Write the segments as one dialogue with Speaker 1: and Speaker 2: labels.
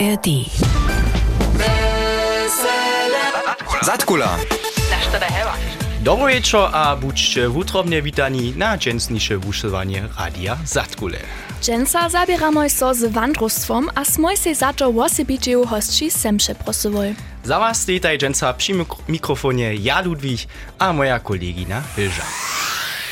Speaker 1: ARD.
Speaker 2: Zatkula.
Speaker 3: Dobro wieczór, a budźcie wutrobnie witani na dżensnisze wuszywanie Radia Zatkule.
Speaker 4: Dżęsa zabieramy so z wandrostwom, a smoj se za to osobicie hostči sem przeprosowoj.
Speaker 3: Za was przy mik- mikrofonie ja Ludwig, a moja kolegina Wilża.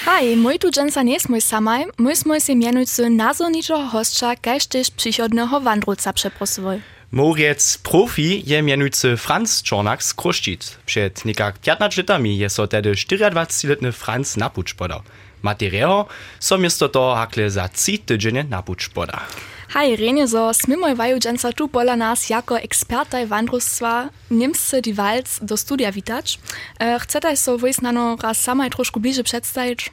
Speaker 4: Hej, mój tu dżęsa nie smoj samaj, mój smoj se mianujcy nazorniczego hostča, kaž też przychodnego wandruca przeprosowoj.
Speaker 3: Moriec profi je mianujcy Franz Czornak z Kruszczyc. Przed niekak 15 latami je so tedy 24-letny Franz napucz podał. Materiał so miasto to hakle za 3 tydzienie napucz poda.
Speaker 4: Hej, Renje, so smimoj vaju dżęsa tu pola nas jako ekspertaj wandrostwa Niemsce die Walc do studia witać. E, chcete so wojsnano raz samaj troszkę bliżej przedstawić?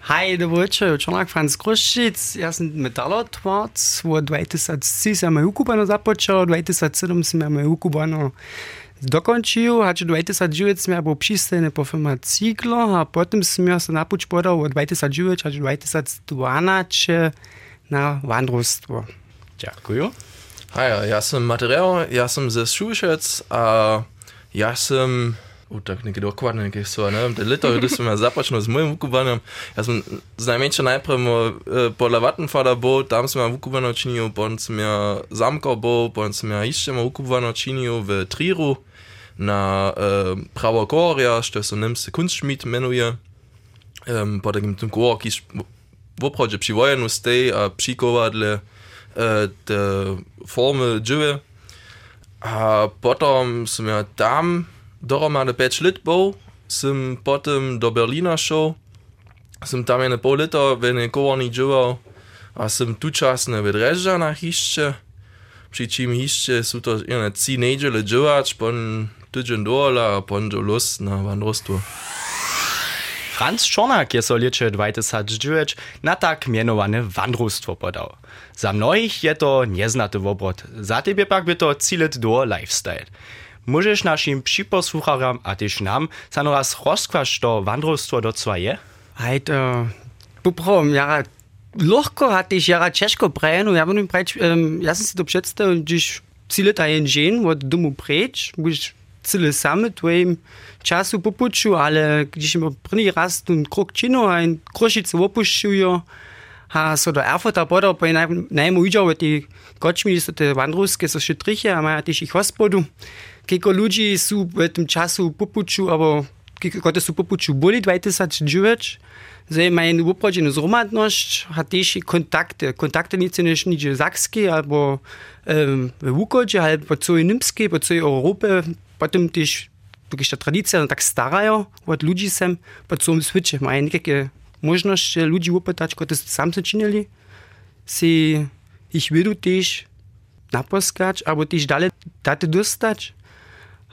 Speaker 5: Hej, dobro večer, Čornak Franz Kruščic, jaz sem metalotvorc, v 2003 sem me ukupano započal, 2007 sem me ukupano dokončil, a 2009 sem bol přistajný po firma Cyklo a potom ja sa napuč podal od 2009 až 2012 na vandrostvo.
Speaker 3: Дякую.
Speaker 6: Hi, ja sam Matereo, ja sam ze Šušec, a ja sam u tak neki dokvar neki so, ne vem, leto, da sem jaz započnil z mojim vukubanom. Jaz sem najmenše najprej eh, podla Vattenfalla bo, tam sem ja vukubano činil, potem sem ja zamkal bo, potem sem ja iščemo vukubano činil v Triru na eh, Pravo Gorja, što se nemce Kunstschmied menuje. Um, potem tem Gorki w przy wojenu stej a przykowadle e, te formy dżywy. A potom som ja tam dohromady 5 lat bol, som potom do Berlína šel, som tam jedno pol leta v jednej kovorni džival a som tu časne v Drežďanách ešte, pričím ešte sú to jedné 3 nedele dživať, pon tydzień dole a pon do lust na wandrostwo.
Speaker 3: Franz Czornak je solječe 2009 na tak mienowane wandrustwo podał. Za mnoich je to nieznaty obrot, za tebie pak by to cilet do lifestyle. Możesz naszym przyposłucharom, a też nam, sam raz rozkwasz to wandrustwo do co je?
Speaker 5: Halt, äh, poprom, ja, Lochko hatte ich ja Tschechko brechen und ja, wenn du ihn breit, ähm, lassen Sie doch schätzen, und ich ziele da in Jen, wo du mu breit, wo cele same twoim času popuću, ale když ima prvni raz tu krok čino, a in krošicu opušćujo, a so do Erfurta bodo, pa je najmo uđao ti kočmi, so te vandruske, so šetriche, a maja tiš i hospodu. Keko ljudi su v tem času popuću, abo kako su popuću boli 2009, zdaj imajo upraženo zromadnost, a tež kontakte. Kontakte niso nič nič zakski, ali um, v Vukoče, ali po celoj Nimski, po celoj Evropi, potem tiš tukaj še tradicija, no, tako starajo od ljudi sem, pa so sviče, imajo nekaj možnost še ljudi upetati, kot sam so činili, si jih vidu tiš naposkač, abo tiš dalje dati dostač.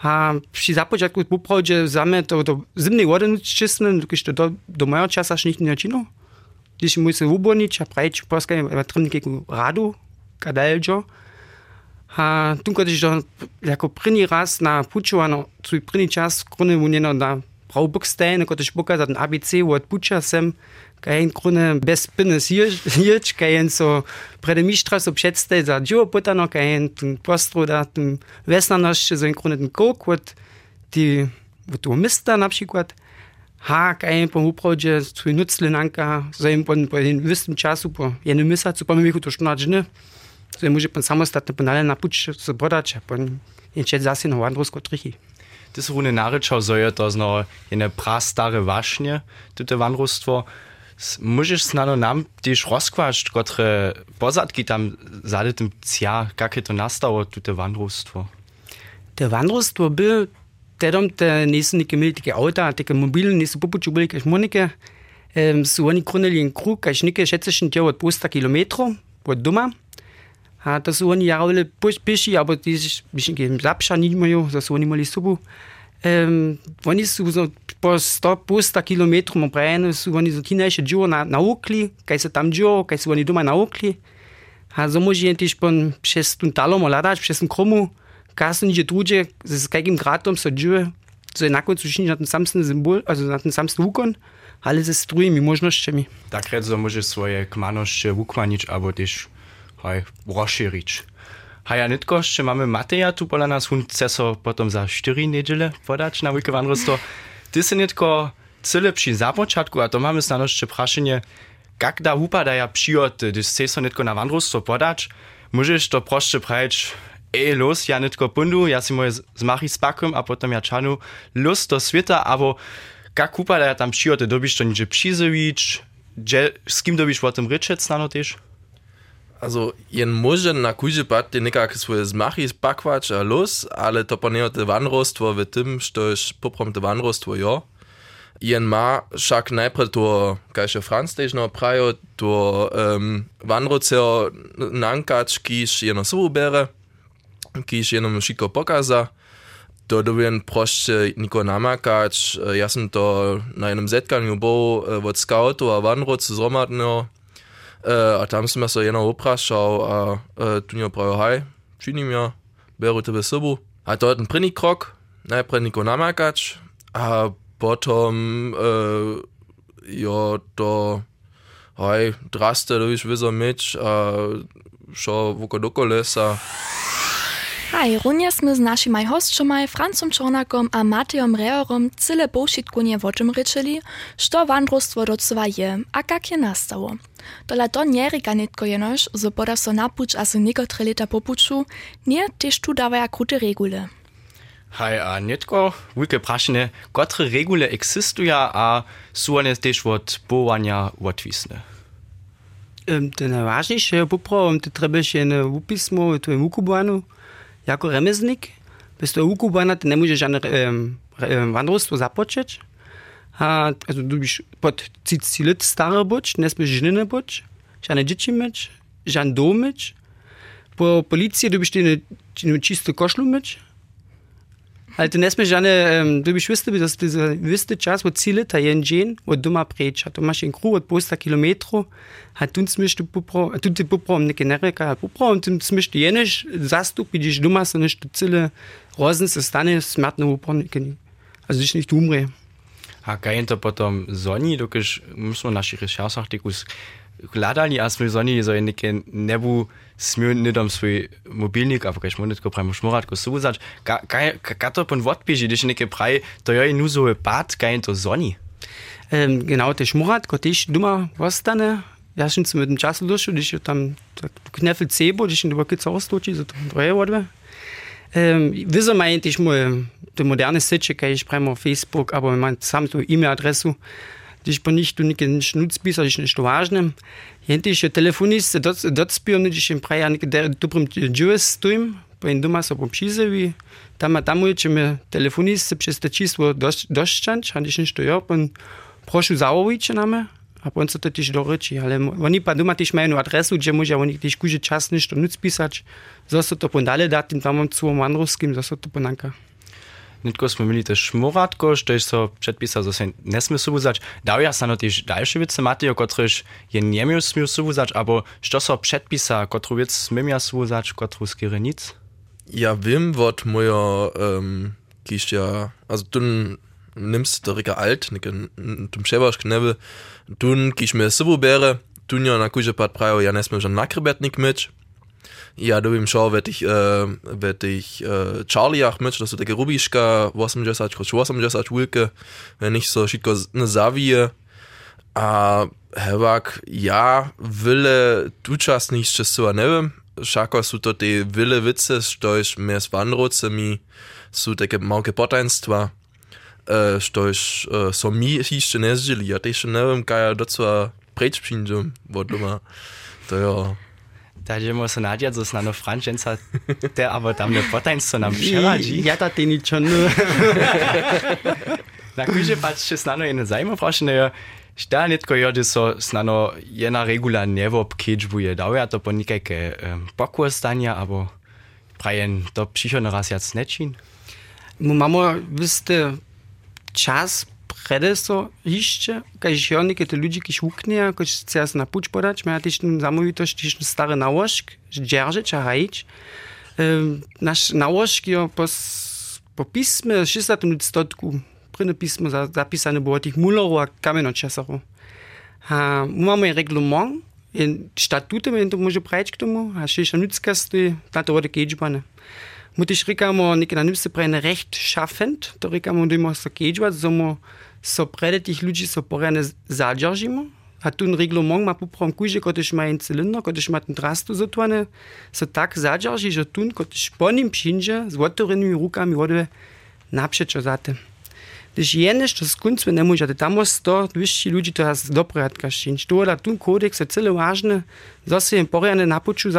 Speaker 5: A przy započatku poprowadzę zamy to, to zimny wodę czystny, kiedyś to do, do mojego czasu aż nikt nie czynił. Gdyż mój się ubornić, a prajeć polskie matroniki radu, kadeljo, A tukaj, že lahko prvni raz na pučovano, tudi prvni čas, krone unjeno, da prav bok ste, neko tež pokazati na ABC od puča sem, kaj en krone brez penes ječ, kaj en so predemištra so predste za dživo potano, kaj en tu prostro, da tu vesna naš za en krone ten krok od ti v to mesta na primer. Ha, kaj jim pa upravo, že so nuclenanka, zdaj jim pa po enem istem času, po enem mesecu, pa mi jih to šnačne. Се може пен самостатно пенале на пуч се продача, пен инче засин во андруско
Speaker 3: трихи. Ти се руне наречал зајата зна една прастаре вашње, туте ванруство, Можеш знано нам тиш расквашт, котре позадки там задетым ця, как это настало туте ванруство?
Speaker 5: Те ванруство бил tedom te nisu neke imeli tega avta, tega mobila, nisu popuči bili kaj šmonike, um, so oni krunili en krug, kaj šnike še cešen tja od posta kilometrov od doma, A to su oni jarovili piši, abo tiž, mislim, kem zapša nimajo, to su oni imeli subu. Um, oni su so, po 100-100 kilometrom obrajeni, su oni so kinajše džuro na, naukli, kaj se tam džuro, kaj su oni doma naukli. A za moži je tiž pon šest tuntalom oladač, šest kromu, kasno niže druge, z kakim gratom so džuro, so enako sušni na ten samsten simbol, also na ten samsten ukon. ale ze strujimi možnościami.
Speaker 3: Tak, że może swoje kmanoście wukłanić albo też hej, rozšírić. A ja nitko, jeszcze mamy Mateja tu pola nas, hun chce so potom za 4 niedziele podać na wielkie wandrostwo. Ty si nitko cyle przy započatku, a to mamy snano jeszcze praszenie, jak da upadaja przyjoty, gdyż chce so nitko na wandrostwo podać, możesz to proszę prajeć, ej, los, ja nitko pundu, ja si moje zmachi z a potom ja czanu lust do świata, abo jak upadaja tam przyjoty, dobisz to nidzie przyzywić, z kim dobisz o tym ryczeć też?
Speaker 6: Also, jen może na kujże pat te nekak swoje zmachy spakwać a los, ale to poneo te wanrostwo w tym, štož poprom te wanrostwo jo. Jen ma však najprej to, kajše Franz tež no prajo, to um, wanroceo nankać, kiż jeno sobu bere, kiż jenom šiko pokaza, to dovien prošte niko namakać. Ja sam to na jednom zetkanju bol od scoutu a wanrocu zromadného, Uh, Äh, a tam si sa jenom oprašal a e, tu njim pravijo, haj, činim jo, beru tebe sobu. A to je ten první krok, najprej niko namakač a potom e, jo to haj, draste, dobiš vizo meč a šo voko dokolesa.
Speaker 4: Hej, runja sme s našimi hostčomaj Francom Čornakom a Matejom Reorom cyle poušitkunje o čem rečeli, što vandrostwo docova je a kak je nastalo. Tola to nie rika nitko jenož, zo poda so napuč a so niekotre leta popuču, nie tež tu dawaja krute regule.
Speaker 3: Hej, a nitko, wike prašne, kotre regule existuja a su one tež od powania odwisne?
Speaker 5: Um, to najważniejsze je poprawom, to treba się na upismo, to je ukubanu, jako remeznik, bez toho ukubanat ne možeš žádnou eh, vandrovstvo započet. A, also, du bist pod 30 let starý boč, nesmíš ženy boč, žádné děti meč, žádný dom meč. Po policii du bist čistou košlu meč. Alte ne sme žane, du biš Ziele da ste viste čas od cile ta jen džen, od doma preča. To imaš en kru od posta kilometru, a tu smeš tu popro, a tu ti poprom neke nereka, a poprom tu smeš tu jeneš zastupi, diš doma se neš tu cile rozen se stane smrtno upornikeni. Also diš nicht umre.
Speaker 3: A kaj je to potom zoni, dokiš, mi smo v naših rešersah Vladani asmi zoni zo neke nebu smio nidom svoj mobilnik, ampak ich šmonit, ko pravimo šmorat, ko suzač, kaj to pon vod piži, když neke pravi, to je nuzo je pad, kaj je to zoni.
Speaker 5: Ähm, genau, der Schmurat, Gott, ich, dummer, was dann, ja, schon mit dem Chassel durch, und ich dann, du Kneffel Zebo, dich in der Backe zaustauscht, so, drei Worte. Ähm, wieso meint ich mal, der moderne Sitze, kann ich schreiben auf Facebook, aber man samt E-Mail-Adresse, gdyż po nich tu nikt nicht nutzpisać, gdyż nicht ważne. Jęty się telefonist, docpiony, gdyż im praja nikt dobrym dziues stoim, po in doma so popšizevi, tam tam uječeme telefonist przez te číslo došćanč, a když nešto jo, pon prošu zaoviče name, a pon se to też doreči, ale oni pa doma też mają adresu, gdzie może oni też kuže čas nešto nuc pisać, zosto to pon dalej dat, tym tam cu mandrovskim, zosto to ponanka.
Speaker 3: netko smo imeli te šmovatko, što so predpisali za vse, ne sme subuzač. Dal jaz na tež daljše vice matejo, kotriš je njemil smil subuzač, abo što so predpisa, kotru vic smim jaz subuzač, kotru skire nic?
Speaker 6: Ja, vem, wot mojo, ähm, kiš ja, also dun nimmst der Ricker alt, nikke, dum šebaš knebel, dun kiš mir sububere, dun ja na kuže pat prajo, ja ne smil že nakrebetnik mitch ja byłem šo, vetih, vetih Charliach myć, to są takie was 80 choć 80 wenn ich so szybko zawije, a hewak ja Wille, du wyle tuczasnych szczęściła nie wiem, šako su to te vile vice, štož mi s vanrocemi su také malke potajnstva, uh, štož uh, so mi ještě nezdili, ja teď schon, nevím, geil, ja docela preč přijdu od doma. To jo.
Speaker 3: Da idemo se nadjať zo snano Frančenca, te aber tam ne potajn so nam všeradži.
Speaker 5: Ja, ta ty ničo ne.
Speaker 3: Na kujže pačče snano jedne zajmo prošene, šta netko jode so snano jedna regula nevo pkedžbuje. Dał ja to po nikajke um, pokôstania, abo prajen to přišlo raz jac nečin?
Speaker 5: Mamo, vyste čas prede so jeszcze, kaž jo neke te ľudí, kiž uknia, kaž chce sa na puč podať, má tiež zamovitost, tiež staré nałožk, dzierżyć a hajić. Naš nałožk jo po, po pisme 60 stotku, prvé pismo za, zapísané bolo tých mulerov a kamenočasarov. A máme reglement, in statutami to może prejść k tomu, a še nutzkasty, na to ode keđbane. Mu tiž rikamo, neke na nimse prejne recht schaffend, to rikamo, da imamo so keđbat, zomo so prede tih ludzi so porene zadržimo, a tu un reglement ma poprom kuje, ko tiž ma en cylinder, ko tiž ma ten drastu zotwane, so tak zadrži, že tun, ko tiž po nim přinže, z otvorenými rukami ode napšečo zate. Když je nešto skunc, ne může, tam je to vyšší lidi, to dobré, jak šinč. To je tu kodex, je celé vážné, zase jen poriadne napoču.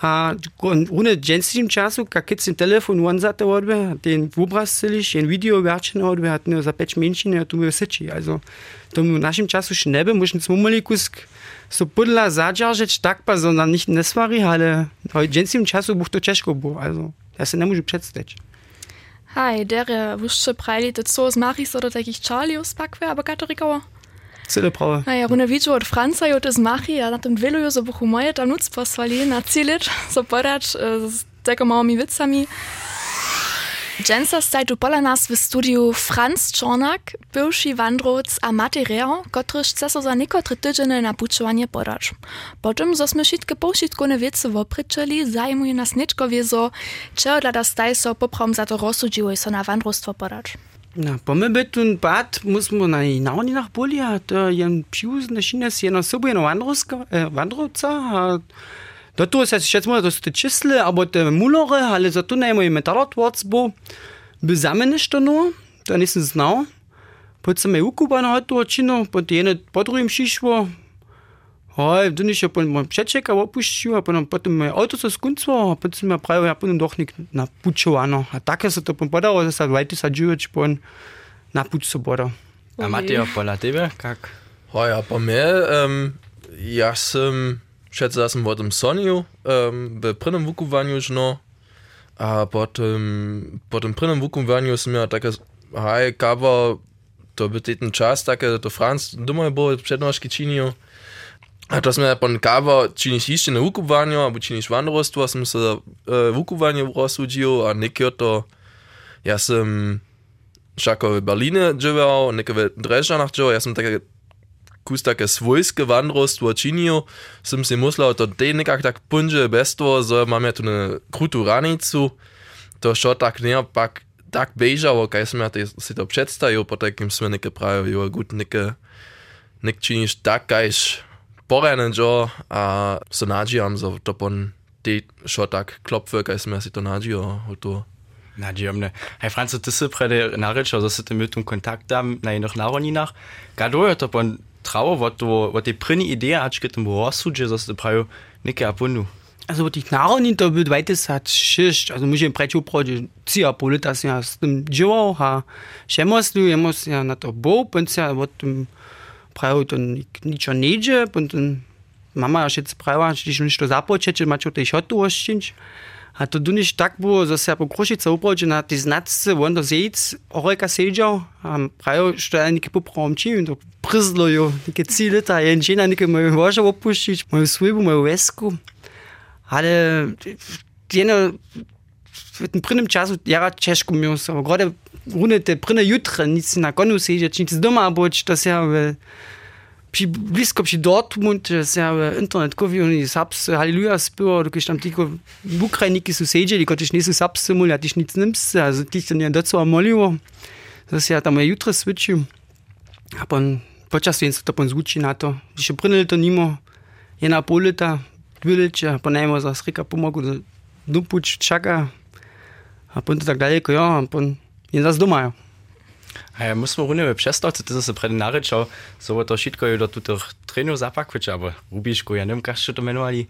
Speaker 5: Ha, ohne Jensim Chasu, kakitsin telefon uanzate orbe, den vubrasiliš, en video gačen e orbe, hat ne zapeč menšine, a tu me veseči. Also, to mi v našem času še ne bi, možno smo imeli kusk, so podla zadržati tak pa, sondern nicht ne stvari, ale v Jensim Chasu bo to češko bo, also, ja se ne može
Speaker 4: predsteč. Hi, der wuschče prajlite co z Maris oder takich Charlie us pakve, aber Katarikauer?
Speaker 5: Cyle prawe.
Speaker 4: Hej, rune widzę od Franca, jo to z Machi, a na tym wielu so buchu moje tam nuc posłali na cilit, so podać z tego małymi witzami. Jensa staj tu pola nas w studiu Franz Czornak, bywszy wandroc a materiał, który chce so za niekotry tydzień na puczowanie podać. Potem, zo sme wszystkie poušitkone wiece wopryczeli, zajmuje nas niečko wiezo, czego dla staj so poprom za to rozsudziły so na wandrostwo podać.
Speaker 5: Na, po me bi tu pad, mi smo na inavni nah bolje, to äh, je pšuz, našine si eno sobo, eno vandrovca, äh, eh, vandrovca, a do tu se še smo, da so te čisle, abo te mulore, ali zato ne imamo metalotvorc bo, bi zame nešto no, to nisem znal. Potem sem je ukubano to očino, potem je pod drugim šišvo, Hai, du nicht op ma Pschetschek a puchu a an pat mei Auto a kunzwa pat ma pra a pun doch nik na Pucho aner. A da se op Bad a weites a Djuetpon na Puzo Boder.
Speaker 3: A mat op la
Speaker 6: dewe kak. Hai pa mé ja schätze as Wort um dem Sonio ähm, be prinnem um Wuku wanjuch no a ah, bot ähm, dem prinnem um Wuku wanjus mir er da hai gawer do beteten Charles dake do Franz dummer bo Pschetnoschkichinijo a to sme pon kawa činiš ište na wukowaniu, albo činiš wandrostwo, som sa uh, wukowaniu rozsudil, a nekio to, ja som šako v Berlíne džival, neke v Drežanach džival, ja som také kus také svojské wandrostwo činil, som si myslel, to tej nekak tak punže bez toho, že máme tu na krutú ranicu, to šo tak ne, pak tak bežalo, kaj som ja si to predstavil, potom sme neke pravili, jo, gut, neke, nek činiš tak, kajž Porennen že a sonađijam so, to pon te šo tak klopve, kaj sme si to nađijo v to.
Speaker 3: Nađijam ne. Hej, Franco, ti si prede narečal, also da si te mi tu kontakt dam, naj noh naroninah. Kado je to pon travo, Trauer, to, vod te prini ne ideje, ač ke temu rozsudže, da si te pravijo nekaj apundu.
Speaker 5: Also die Knarren da wird weites hat Schicht, also muss ich im Precho Projekt zia Politas ja stimmt Joe ha. Schemos du, ich muss ja na to Bob und ja wird im pravil, nič neđe, potem mama še pravila, če ti nič to započe, če imaš v tej šotu oščinč. A to duniš tak bilo, že se pokrošica upočena, ti znaci, on do zejc, oreka seđal, a pravil, što je nekaj popromči in to przlo jo, nekaj cilje, ta je žena nekaj mojo vožo opuščič, mojo svojbo, mojo vesku. Ale jeno v prvem času jara češko mi so grode runete prne jutra nic na konu sežeč nic doma boč to se ja v Przy blisko przy Dortmund jest ja internet kupił i saps halleluja spyło, tylko tam tylko Ukrainiki sąsiedzi, tylko też nie są sapsy muli, a też nic nims, also tych to nie do co moliło. To jest ja tam jutro switchił. A pan podczas więc to pan zguci na to. Jeszcze brynel to nimo, jedna polita, dwilcze, po najmo za sryka pomogł, dupuć czaka, čaka, a pon to tak daleko, jo, a pon jen zas doma.
Speaker 3: A ja musimy runę przestać, ty się przed naryczał, so to wszystko do tutych trenów zapakwać, albo Rubiszku, ja nie wiem, jak się to menowali.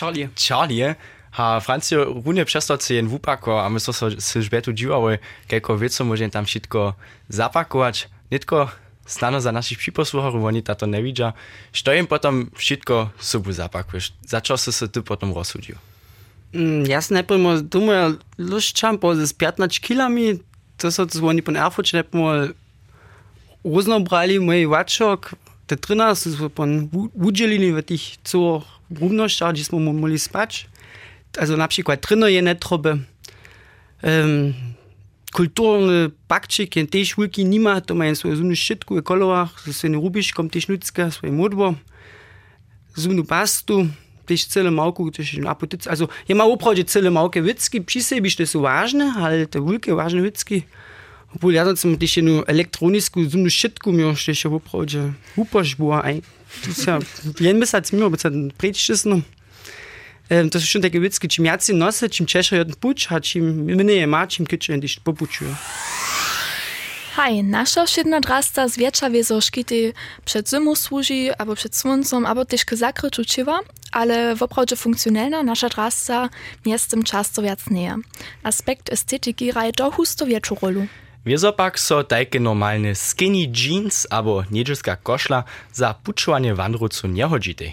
Speaker 5: Charlie.
Speaker 3: Charlie, a Francio runę przestać jen wupako, a my so się żbetu dziwały, kilka wieców możemy tam wszystko zapakować, nie tylko znano za naszych przyposłuchów, oni to nie widzą, što im potem wszystko sobie zapakujesz. Za co się ty potem rozsudził?
Speaker 5: Mm, jasne, najpierw думаю, luszczam, bo z 15 kilami, to so to oni pon Erfurt ne mal roznobrali mój waczok, te 13 so pon udzielili w tych co równościach, gdzie smo mogli spać. Also na przykład trino je netrobe. Um, kulturny bakczyk, jen też wielki nima, to mają swoje zumny szczytku, kolorach, ze swoje rubiszkom też nudzka, swoje modbo. zumnu pastu, Też cele małku, też apotyce. Also, ja mam uprawdzie cele małkie wycki, przy sobie to są ważne, ale te wielkie ważne wycki. Obwohl ja sam też jedną elektronicką zumnu szybku miał, też uprawdzie upasz była ein. To jest ja, jeden miesiąc miał, bo ten predsczyzną. Ähm, to są schon takie wycki, czym jacy nosy, czym cieszę jeden pucz, a czym mniej ma, czym kitchen, gdyż popuczuje.
Speaker 4: Haj, nasza jedna drasta z wiecza wiezo szkity przed zimą służy, albo przed słońcem, albo też k zakryciu ciwa, ale woprawdzie funkcjonalna nasza drasta miestem często wiac nie. Aspekt estetyki raje do husto wieczą rolu.
Speaker 3: Wiezo pak so takie normalne skinny jeans albo niedzielska koszla za puczowanie wandrucu nie chodzite.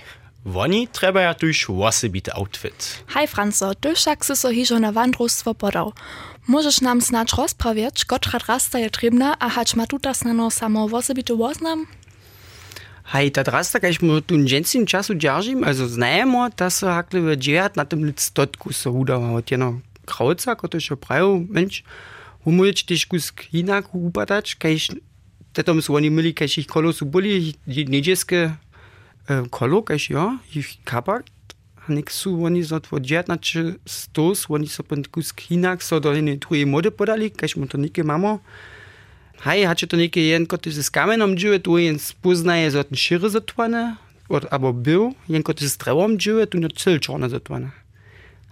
Speaker 3: Woni treba ja tuż osobity outfit.
Speaker 4: Haj, Franco, ty však si so hižo na wandrostwo podał. Możesz nam snacz rozprawiać, kotra drasta je trebna, a hać ma tuta snano samo osobity woznam?
Speaker 5: Hej, ta drasta, kaž mu tu džencim času držim, also znajemo, da so hakle na tem listotku so udava od jedno krauca, ko to še pravi, menč, umuješ tiš kusk inak upadač, kaž tetom so oni mili, kaž ich kolo su boli, niedzieskie e, kolo, kaž ja, ich kapak, a nek su oni so od džejatnače stos, oni so pon kusk inak, so do jedne druge mode podali, kaž mu to nike mamo, Hej, hače to neke jen, kot se s kamenom džive, tu jen spoznaje za ten šire zatvorene, abo bil, jen kot se s drevom džive, tu je cel čorne zatvorene.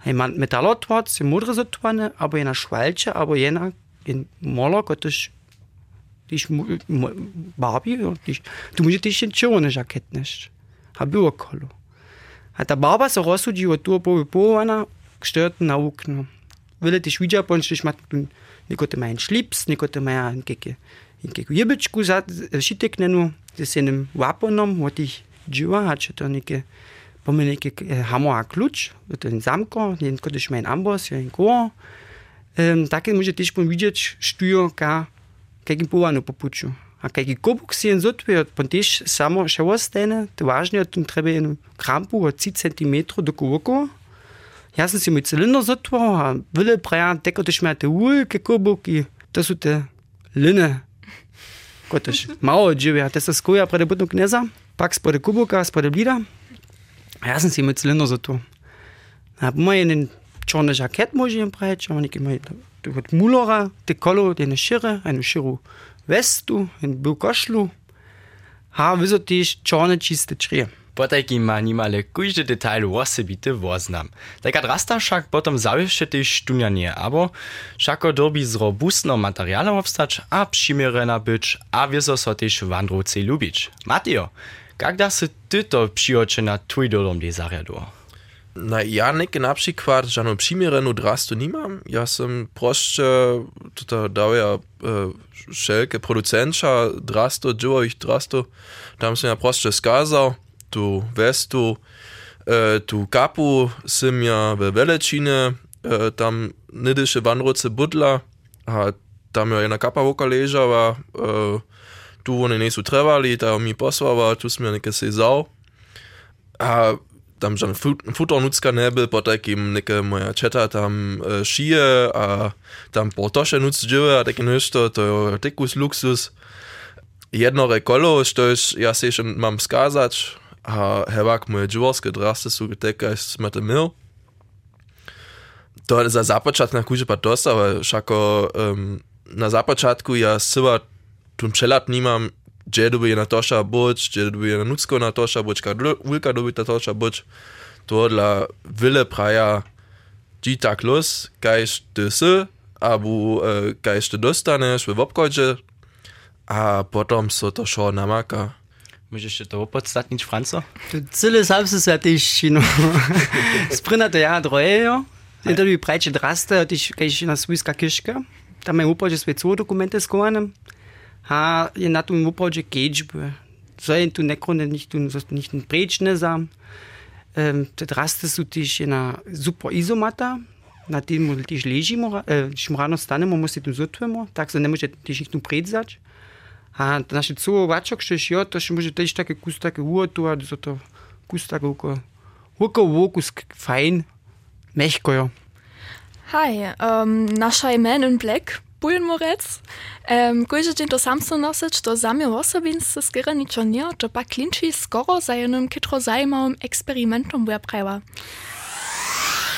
Speaker 5: Hej, man metalotvorc je modre zatvorene, abo je na švalče, abo je na jen molo, kot je tiš barbi, tiš, tu može tiš čorne žaketneš. A bilo. Der baba se rozsudi od tu po povana k er na okno. Velite šviđa ponč, če ima nekote manj šlips, nekote manj keke. In kako jebičku šiteknenu s enim vaponom od tih dživa, a če to neke pomenike hamo a ključ, to je zamko, in kot je šmen ambos, je in ko. Um, Tako je može težko vidjeti, štujo, kaj jim povano popuču. Akaj gubuksin zutvi od pontiš samo še ostane, to važnje od treba eno krampu od 10 cm do kubuku. Jaz sem si moj cilindr zutvo, a vele prejan teko to šmete ulke kubuki, to so te line. Kot je malo živja, te se skuja pred budno kneza, pak spode kubuka, spode blida. A jaz sem si moj cilindr zutvo. A moj en črni žaket možem preč, a nekaj moj, tu od mulora, te kolo, te ne šire, eno širu. Vestu, jednu bil košlu, a vyzo tiež čorne čiste črie.
Speaker 3: Potajki ma nimale kujdy detail osobity woznam. Taka drasta však potom zawieszcze też sztunianie, abo všako dobi z robustnym materiałem obstać, a przymierena być, a wieso so też wandrucy lubić. Mateo, jak da se ty to przyjocze na twój dolom de?
Speaker 6: Na ja neke na przykład żadną przymierenu drastu nie mam. Ja sam proszę tutaj dał ja e, wszelkie producentka drastu, dzieło ich drastu. Tam sam ja proszę skazał, tu vestu, e, tu kapu sim ja we Velečine, tam nidyše vanroce budla, a tam ja jedna kapa voka ležava, tu oni nisu trebali, ta mi poslava, tu smo neke se zau. A tam žan futornucka nebyl, po takim neke moja četa tam e, šije, a tam po toše nuc džive, a taky nešto, to je tekus luksus. Jedno rekolo, što ja se še mam skazać, a hevak moje dživorske draste su teka smete mil. To je za započat kuže pa dosta, šako um, na započatku ja syva tun přelat nimam, gdzie doby je na toša buč, gdzie doby je na nucko na toša buč, kad vulka doby ta toša buč. To dla wille praja dzi tak los, kajś ty sy, abu uh, kajś ty dostaneš w obkodzie, a potom so to šo namaka.
Speaker 3: Możesz się to opodstatnić, Franco?
Speaker 5: Cyle sam se sa też, no, sprina to ja drojejo, intervju prajče draste, też kajś na swojska kiszka, tam je upodzie swoje co dokumenty skowane, a na tom upođe keđbe. Zojen tu nicht tun, sollst nicht ein Brečne sam. Ähm, das raste su in einer super izomata, na tem tiš ležimo, äh, šmrano stanemo, mu se tu zotvemo, tak se ne može nicht tu predzač. A naše cuo vačok, što je to še može tiš take kus take uotu, a zoto kus uko. Uko vokus fein, mehkojo.
Speaker 4: Hi, um, našaj Men in Black. Bujenmorec. Um, Kojże dzień to sam so nosić, to zamię osobin se skoro ničo nie, to pa klinči skoro za jednym kitro zajmowym eksperymentom była prawa.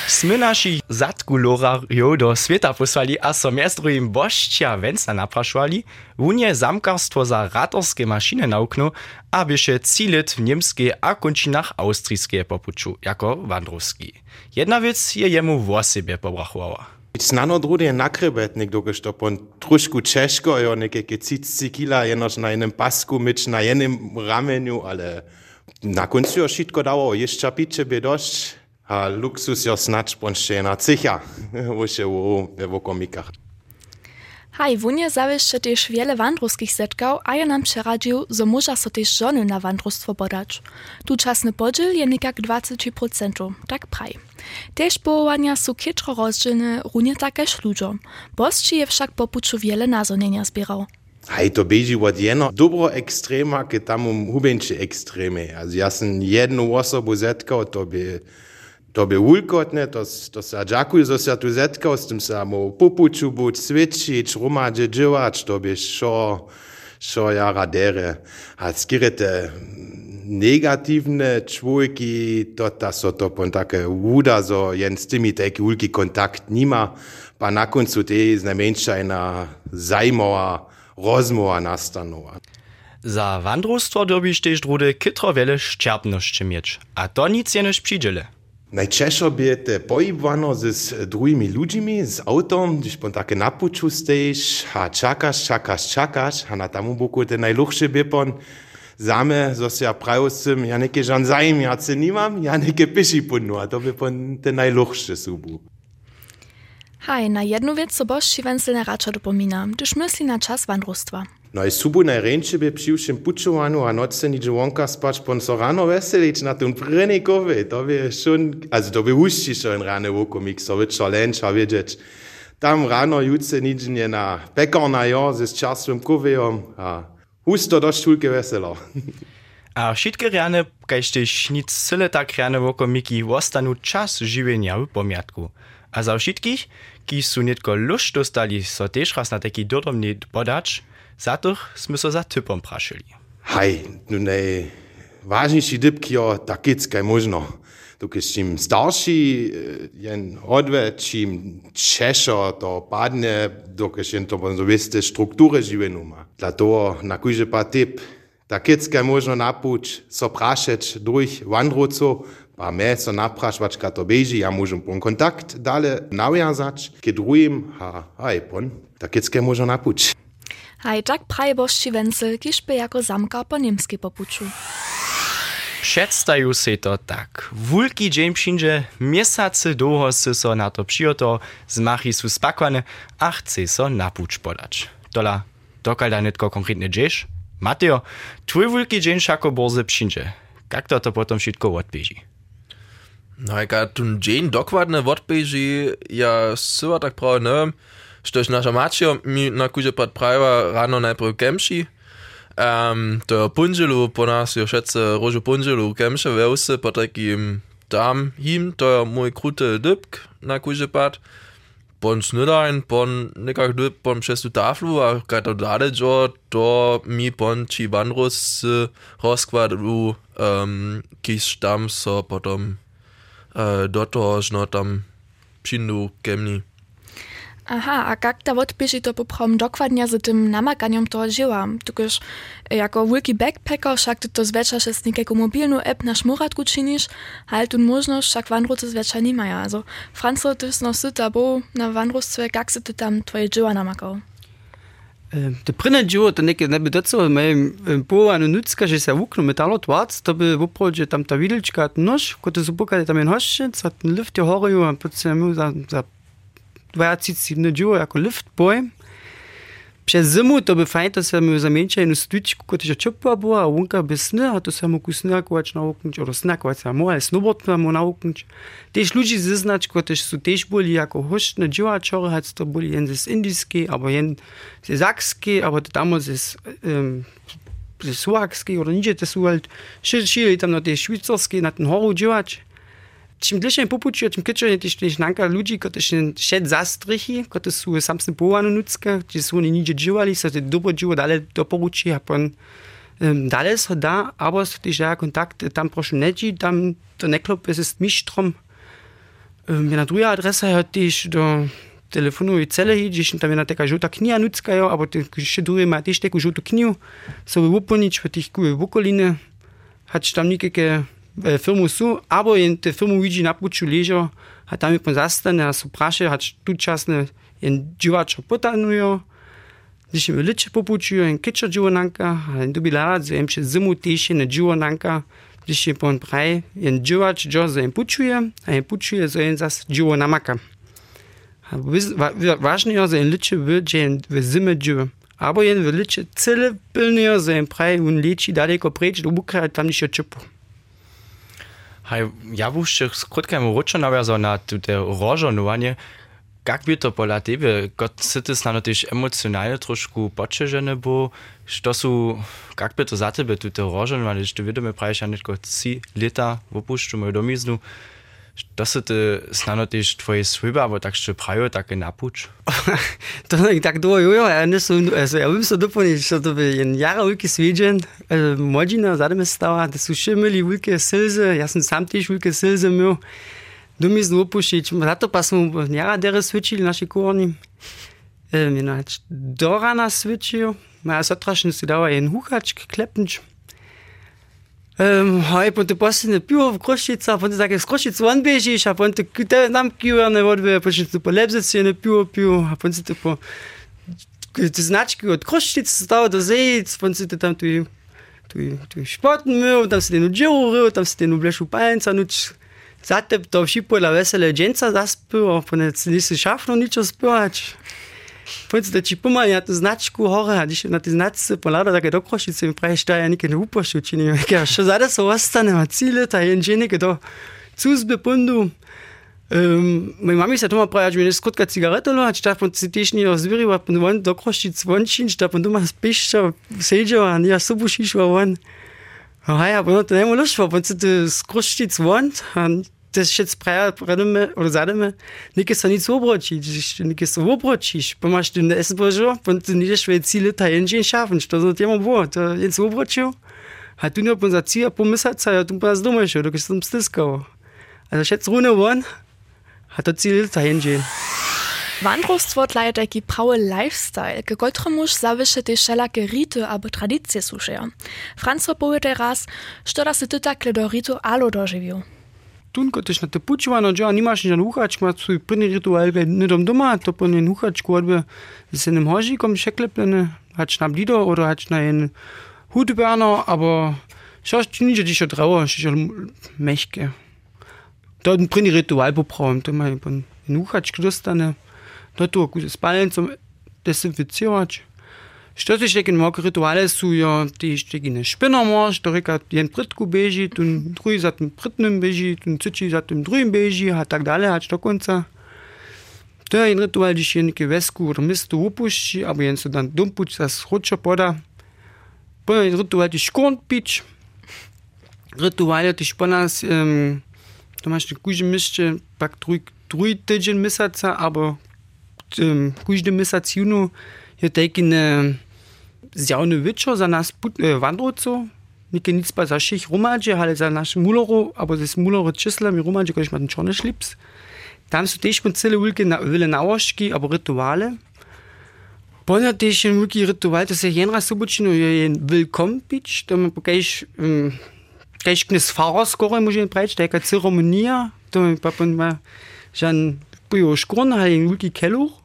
Speaker 3: Smy naši zadkulorarjo do sveta poslali a so mjestrujem bošća venca naprašovali, unje zamkarstvo za ratorske mašine nauknu, abyše cilit v niemskiej a končinach austrijskie popuču, jako wandrowski. Jedna věc je jemu w osebie pobrachowała.
Speaker 1: Znano drugie nakrebetnik, dokiż to pon troszkę ciężko, jo nekeke 30 kila jenoż na jednym pasku, myć na jednym ramieniu, ale na końcu jo wszystko dało, jeszcze picie by dość, a luksus jo snacz ponście na cycha, właśnie w komikach.
Speaker 4: Haj, wunie zawieszcze też wiele wandrowskich zetkał, a ja nam przeradził, że może so też żony na wandrostwo podać. Tu czasny podziel je nikak 20%, tak praj. Też powołania są kietro rozdzielne, runie takeż ludziom. Bosci je wszak popuczu wiele nazonienia zbierał.
Speaker 1: Hej, to beži od jedno dobro ekstrema k tamu hubenče ekstreme. Also ja sam jednu osobu zetkao, to bi to by ulkotne, to, to sa džakuj, zo sa tu zetkao, s tym samo popuču bud svičić, rumađe dživač, to by šo, šo. A skirete negativne čvojki, to so to pon vuda, zo jen s tymi taki ulki kontakt nima, pa na koncu te znamenša ena zajmova rozmova nastanova.
Speaker 3: Za wandrostwo dobisz też drudy kytro wiele szczerbności mieć, a to nic jenoś przydziele.
Speaker 1: Najčešo by te pojibvano s druhými ľuďmi, s autom, když pon také na puču stejš a čakáš, čakáš a na tamu boku te najluchšie by pon zame, zo si ja neke žan zajem, ja se nimam, ja neke piši punu, a to by pon te najluchšie subu.
Speaker 4: Haj, na jednu věc so bož šivenselne rača dopomínam, když myslí na čas wandrostwa.
Speaker 1: No i subu najręczy by przy všem pučovaniu a noce nič vonka spać pon so rano veselić na tym prynikowy, to by schon, also to by ušći schon rane vokomik, so by čolenča vidjeć. Tam rano jutce nič nie na pekarna jo, ze časovým kovejom a husto dość tulke veselo.
Speaker 3: A wszystkie rane, kaž tež nic cyle tak rane wokomiki, ostanu czas żywienia w pomiatku. A za wszystkich, ki su nitko lušt dostali, so tež raz na taki dodomny podać, za tych sme so za typom prašili.
Speaker 1: Hej, no nej, ważniejszy dybki o takickie možno. Dokąd čím starší jen odve, čím češo to padne, dokąd jen to so viste struktury živenu ma. Dla toho na kujže pa tip, takickie možno napuć, so prašeć durch wandrucu, pa me so naprašvačka to beži, ja môžem pon kontakt dale nawiązać, ke drugim, a hej, pon, takickie možno napuć.
Speaker 4: Haj, tak praj bož šivencel, kiž by jako zamka po niemski popuču.
Speaker 3: Przedstajú se to tak. Wulki dzień przyjdzie, miesiące długo se so na to przyjoto, zmachy spakwane, a chce so napuć podać. Dola, dokalda netko konkretnie dziś? Mateo, twój wulki dzień szako borze przyjdzie. Jak to to potom wszystko odbieži?
Speaker 6: No, jak tu dzień dokładnie odbieži, ja syła tak prawie nie wiem, Štož naša mačio mi na kuže pad prawa rano najprv kemši. Ähm, der er Pungelo po nas jo schätze Roger Pungelo kämsche wse pa im Dam him teuer moi krute dypk na kujepat bon snydein bon nekak dyp bon šestu taflu a kata dade jo do mi bon chibanrus uh, roskvad u um, kis stam so potom uh, øh, dotor žno tam pšindu kemni.
Speaker 4: Aha, a jak ta odbieži to poprom dokładnie z tym namaganiem toho żyła? Tukoż jako wielki backpacker však ty to zwecza z niekiego mobilną app na szmuratku czynisz, ale tu możność však wandruce zwecza nie maja. Also, Franco, ty no na wandruce, jak se ty tam twoje żyła namakał?
Speaker 5: Te prynne dživo, to neke ne bi doco, me povano nucka, že se vukno metalo tvac, to by voprođe tam ta ko te su pokali tam jen hoščec, a ten lift je a mu za, 2005 nadiu jako Liftboy. Przezimu to by fajn, to se mi zamieńcza inu studičku, kot je čepla bila, unka bez sna, a to se mu kusna kovač nauknč, oro sna kovač samo, ali snowboard pa mu nauknč. Tež ljudi ziznač, kot so tež boli, jako hoš na dživačor, hac to boli jen z indijski, abo jen z zakski, abo to tamo z suakski, oro niče te su, šir, šir, tam na te švicarski, na ten horu dživač. Čim dlje popučijo, čim kečo je tiš tiš nanka ludzi, ko tiš šed zastrichi, ko to su samsne povano nutska, či su oni niđe dživali, so te dobro dživo dale doporuči, a pon um, dale so da, aber so tiš ja kontakt tam prošlo neđi, tam to neklope se s mištrom. Um, jedna druga adresa je tiš do telefonu i cele hiđiš, tam jedna taka žuta knjiga nutska, jo, aber te še druge ma tiš teku žutu knjigu, so bi uponič v tih kuje v okoline, hač tam nikake Firmu su, abo jen te firmu widzi na puczu leżo, a tam je pon zastane, a su praše, hać tu czasne jen dziwaczo potanujo, gdyż im licze popuczujo, jen kiczo dziwonanka, a jen dubi larat, że jem się zimu też jen dziwonanka, gdyż je pon praj, jen dziwacz, jo, że jen puczuje, a jen puczuje, że jen zas dziwonamaka. Ważne je, że jen że jen. Abo jen w licze cyle pilne, że jen praj, un daleko preč, do bukra, tam nišo čupu.
Speaker 3: Hej, jawuščih skrutka mogoče navezana tudi rožonovanje. Как би то пола тебе, гот сите стано тиш емоционално трошку почежене бо, што су, как би то за тебе туте рожен, вали што видиме прајаш ја нетко ци лета во пушту мој домизну, to se ty snanotiš tvoje sviba, bo tak še prajo, tak je napuč.
Speaker 5: to je tak dvo, jo, ja, ne so, ja bym se doplnil, što to bi jen. Jara ulki sviđen, mođina zademe stava, da. Su še mili ulke silze, ja sam sam tiš ulke silze mil, do mi zelo pušič, zato pa smo jara dere svičili naši kurni. Ehm, inač, do rana svičil, moja sotrašnica dava jen hukač, klepnič, Um, aj pa te pasine pivo v košica, pa te tako s košico van bežiš, a pa te kute nam kiva ne vodbe, pa še tu po lebzeci ne pivo pivo, a pa te po znački od košic stava do zejic, pa te tam tu tu tu športni mil, tam se te nuđe uril, tam se te nubleš v panca, nuč zatep to vši pojela vesele dženca zaspil, pa ne nisi šafno nič ospevač. Pois da tipo manhã tu znats ku hora, diš na ti znats polada da do kroši se mi preštaja neke ne upaš učini, ker še zada so ostane na cilje, ta je že nekaj do cuzbe pundu. Um, moja mama se doma pravi, da mi je skotka cigareto, no, če tam si tiš ni ozviriva, pa von do kroši cvončin, če tam doma spiš, seževa, ja subušiš, von. Ja, ja, pa no, to ne moreš, pa pa se ti skroščic von, Das ist jetzt ein Tysiąc prajemy, rozademy, nikt to nic obrocić, nikt to obrocić, bo masz ten S bożo, bo ty nie wiesz, cele ta jędzień schaffen, to so temu było, to nic obrocił, a tu nie poza cija pomysać, a tu pas dumasz, to ktoś tam styskał. Also schätz Rune won, hat das Ziel ta
Speaker 4: jędzień. Wandrostwort taki prawy lifestyle, ke koltrzemusz zawysze te wszelakie rity albo tradycje suszeją. Franco powie teraz, że da se tyta kledo ritu alo dożywił
Speaker 5: tunko też na te pučiva, no džo, nimaš nižan uhač, ma svoj prvi ritual, be nedom doma, to po njen uhač, kodbe z enim hožikom šeklepljene, hač na blido, oder hač na en hudberno, aber šoš ti niže ti še drago, še še mehke. To je prvi ritual popravim, to ima en uhač, dostane, to je to, ko se Što še mok rituale su jo ti štegi ne špinomož, to reka jen pritku beži, tu drugi za tym pritnym beži, tu cici za tym drugim beži, a tak dalej, aż do końca. To je jen ritual, když je neke vesku oder misto upušči, abo jen se dan dumpuč za schodčo poda. Po je ritual, když škont pič. Ritual, když po nas, to máš ne kuži mišče, pak drugi, tydzień misaca, abo um, kuždy misac junu, hier denke ich äh, eine Zjaune Witscher, äh, seiner Vandrozo, Nike nic pa za ših rumadže, ale za naš muloro, abo za smuloro čísla mi rumadže, když mám čorné šlips. Tam jsou tež celé ulky na vyle návožky, abo rituále. Ponia tež jen ulky rituál, to se jenra subočinu je jen vilkompič, to mi pokaž, mm, když knes fara skoro může preč, to je jaká ceremonia, to mi papun má žen pujo škorn, ale jen ulky keluch.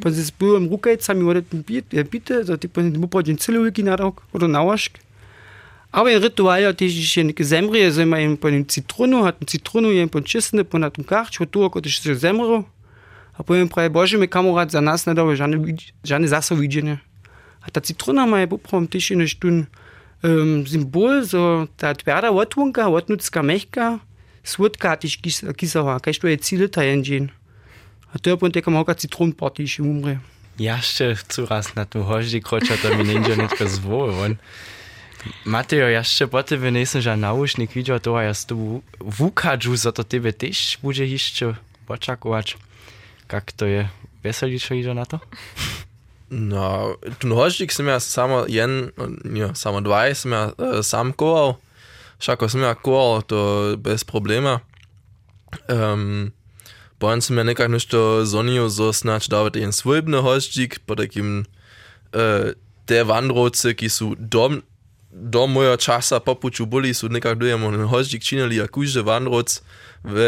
Speaker 5: Pa se byłem rukajcami oder bite, so tipo mu po den Zilluki na rok oder nauask. Aber ein Ritual ja też się nie zemrie, so ma im po den Zitronu, hat Zitronu jem po czysne, po na tym karcz, po tu ako też się zemro. A powiem prawie Boże, my kamerad za nas nie dało żadne, żadne zaso widzenie. A ta citrona ma je poprom też eine Stunde um, symbol, so ta twarda otwunka, otnucka mechka, słodka też kisała, kaž to je cíle tajenžin. a to je pun teka moka citron poti še umre.
Speaker 3: Ja še tu raz na tu hoždi kroča, da mi ninja nekaj zvoj. Matejo, ja še po tebi nisem že naučnik videl, to je ja tu vukađu, zato tebe tež bude išče počakovač. Kak to je? Veseliš že na to?
Speaker 6: No, ten hoždik sem jaz samo en, ja, samo dva sem jaz uh, e, sam koval. Šako sem jaz koval, to brez problema. Um, ehm, Pojem se ja mi je nekako nešto zonio za snač davati en svoj bne hoščik, pa takim uh, te vandrovce, ki so dom, do mojega časa popuču boli, so nekako dojemo en hoščik činili, a kuže vandrovc v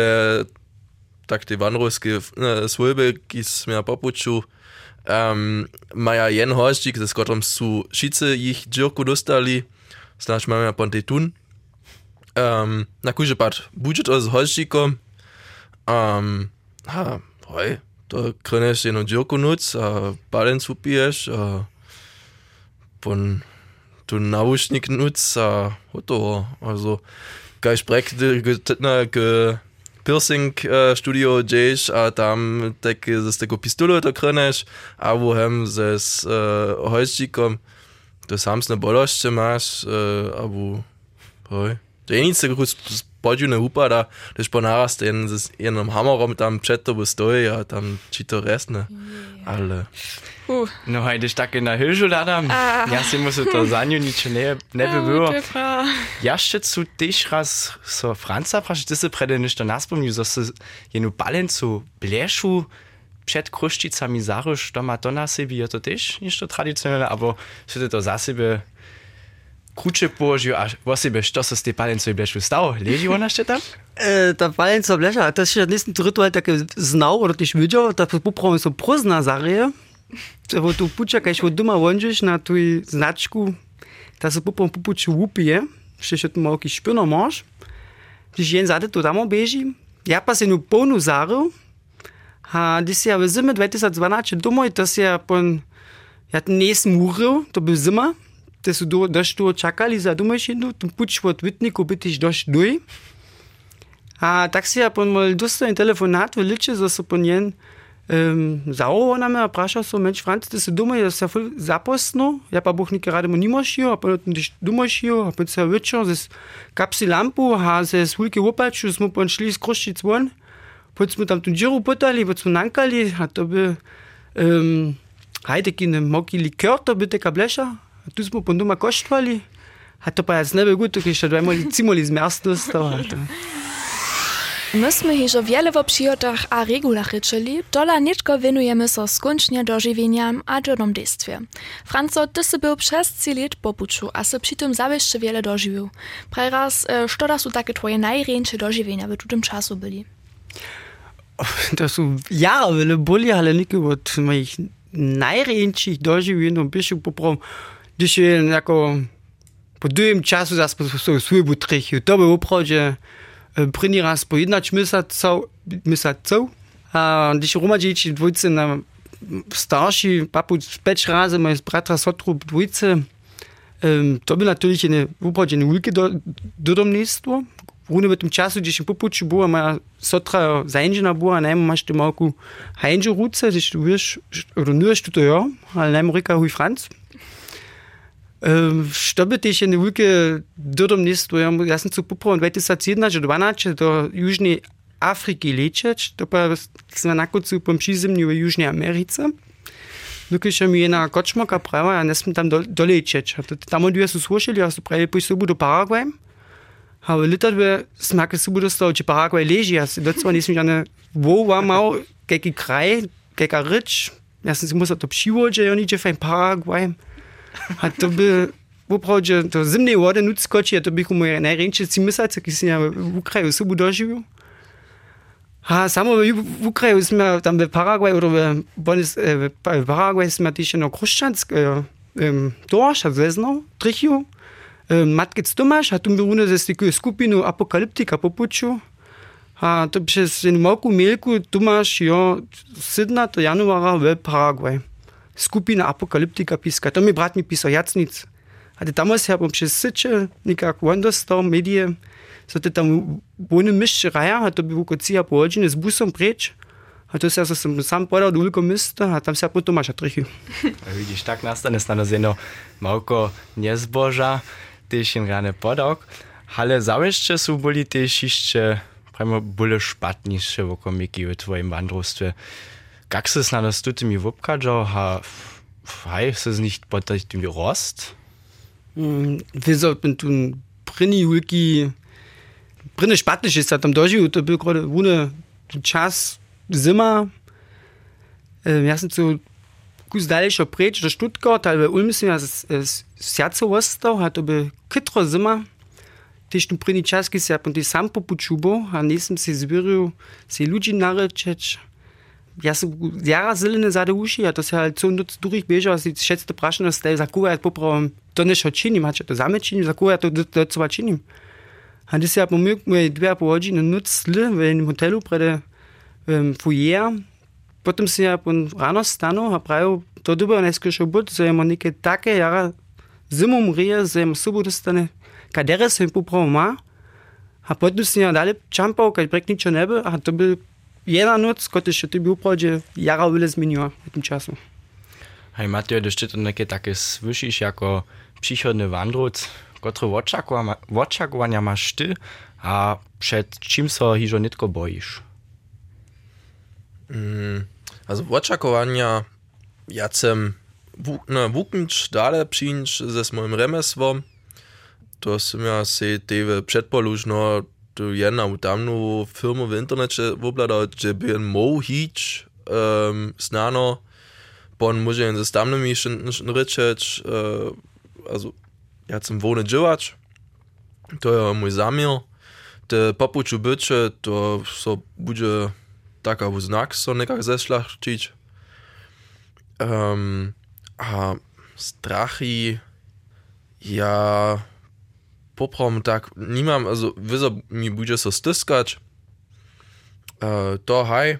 Speaker 6: tak te vandrovske eh, uh, svojbe, ki sem ja popuču. Um, Maja en hoščik, s katerim so šice jih džirku dostali, snač imam ja pontetun. Um, na kuže pač budžet z hoščikom. Um, ha, hoj, to kreneš jednu džirku nuc a balen supiješ a pon tu naušnik nuc a hotovo. Also, kaj šprek, na k piercing uh, studio džeš a tam tak z tego pistolu to kreneš a wohem ze s uh, hojščíkom to samsne bološče máš uh, a bu, hoj. To je nic, pođu upa da da šponaras ten s jednom hamerom tam četo bo stoji, a tam čito resne. Ale...
Speaker 3: Uh. No hajde tak na hyžu dadam. Ah. Ja si musel to za nju nič ne, ne bi bilo. Ja ich su tiš raz so Franca praši, ti se prede ništo nas pomnil, so se jenu balencu blešu, przed kruszczycami zarusz, to ma to na siebie, ja to też niż to tradycyjne, albo wtedy to za siebie kuće położył, a właśnie byś to, co z tej palencą bleś ustało, leży ona jeszcze tam?
Speaker 5: E, ta palenca bleśa, to się nie rytuał taki znał, oder nicht widział, to poprawiam so prozna zarię, bo tu pucia, kaj się duma łączysz na tuj znaczku, to się poprawiam popuć łupie, że się tu małki szpino masz, gdyż jen zady tu tam obejrzy, ja pas jenu pełnu zarę, a gdyż ja w zimie 2012 dumaj, to się ja pon, ja ten nie smurzył, to był zima, te su do, dość tu czekali za dumajšinu, tu puć od Witniku bytyś dość duj. A tak si ja pon mal dostałem telefonat, wyliczy, że so pon jen um, zauro na mnie, a prasza so, mensch Franz, ty si dumaj, ja se ful zapostno, ja pa buch nicht gerade mo nimašio, a pon dich dumašio, a pon se wyčo, ze kapsi lampu, a ze svulki łopaču, smo pon šli z Kruščic von, pon smo tam tu džiru potali, pon smo nankali, a to by um, hajde ki ne moki likör, to by teka bleša, tu smo po doma koštvali, a to pa jaz ne bi guto, ki še dvajmo cimoli zmerst dostal.
Speaker 4: My sme hižo wiele w przyjotach a regulach ryczyli, dola niczko winujemy so skończnie dożywieniam a domdejstwie. Franco, ty si był przez trzy lat popuczu, a se przy tym zawsze wiele dożywił. Preraz, što da su takie twoje najręcze dożywienia w tym czasu byli?
Speaker 5: To są jara wiele boli, ale nikt od moich najręczych dożywień, no byś když je jako po długim czasu zase po służbu trichiu. To był uprawdzie první raz po 11 měsíců, měsíců. A když Roma děti dvojce na starší, papu pět razy, moje bratra sotru um, to by natürlich eine uprawdzie eine wielkie do, dodomnictwo. Rune w tym czasu, gdzie się popuczy była, moja sotra zańdzina była, nie masz ty małku heindzie ruce, gdzieś tu wiesz, oder nur to ja, ale nie Rika hui Franz. Štobi še ne vlike dodom nistu, jaz sem tu popro, 2017-2012 do Južne Afriki lečeč, to pa sem na koncu pomši zimni v Južni Americi. Dokaj še mi je ena kočmoka prava, ja ne sem tam dolečeč. Tam odvija so slušali, ja so pravi, pojdi sobo do Paraguaja. A v Litvi smake sobo dostal, če Paraguaj leži, jaz docela nisem žene vova mal, kaki kraj, kaka rič. Jaz sem si musel to pšivo, če je nič fajn Paraguajem. To by Woprawdźe to zimnej wody nuc skoči, a to bych najręcze ci mysać, jak się w Ukrainie subu dożywił. A samo w Ukrainie sme tam w Paraguay oder w, Bonus, w Paraguay sme też no chrześcijańskie um, dorsz, a zezno, trichiu. Um, Matkic Tomasz, a tu mi ze taką skupiną Apokaliptika po puczu. A to przez jedną małku mielku Tomasz, jo, sydna to januara w Paraguay. Skupina Apokalyptika piska. To mi brat mi pisał Jacnic. A ty damals ja przez sycie, nikak Wonderstorm, medie, so ty tam bojny myszczy raja, a to by było cija po godziny z busem precz. A to ja sam sam dulko mista, a tam się potem masz trichi.
Speaker 3: Widzisz, tak nastane stano zeno małko niezboża. też in rane podok, ale zawsze są byli też jeszcze primo byle szpatniejsze wokomiki w twoim wandrostwie. Gaxes na dostute mi wupkajo ha heißt es nicht bottach mi rost?
Speaker 5: Wie sollt man tun prini hulki prini spatlich ist hat am doji ut bil gerade wune czas zima wir sind so guzdalischer Preč do Stuttgart, ali Ulm sem jaz sjaco ostal, a to bi kitro zima. Tištu priničarski se je pa ti sam popučubo, a nisem se izbiril, se ljudi narečeč. ja se jara ziljene zadevuši, a to se halt cun duc durih beža, si šetste prašeno ste, za kuva je popravom, to nešo činim, a če to zame činim, za kuva je to docva činim. A da se ja pomil, mu je dve povodži na nuc sli v enem hotelu pred um, fujer, potem se ja rano stanu, a pravijo, to dobro ne skušal biti, so jemo neke take jara, zimom rije, so jemo sobo dostane, kadere se jim popravom ma, a potem se ja dalje čampal, kaj prek ničo ne bi, a to bi jedna noc, kotež to by upravde jara vyle zmenila v tym času.
Speaker 3: Hej, Mateo, jeszcze to takie takie słyszysz jako przychodny wandruc, które oczekiwania masz ty, a przed czym so hiżo nitko boisz?
Speaker 6: Mm, also oczekowanja ja chcem no, wuknąć dalej przyjąć ze swoim remesłom. To som ja se tewe przedpolużno jedna v tamnu er firmo v internetu obladal, če bi en mov hič um, znano, pon može in za stamnimi še rečeč, uh, also, ja sem vone dživač, to je moj zamil, te papuču byče, to so buđe taka v znak, so nekak zešlah čič. Um, a strahi, ja... poprom tak nimam, also wieso mi bude so styskać, uh, to haj,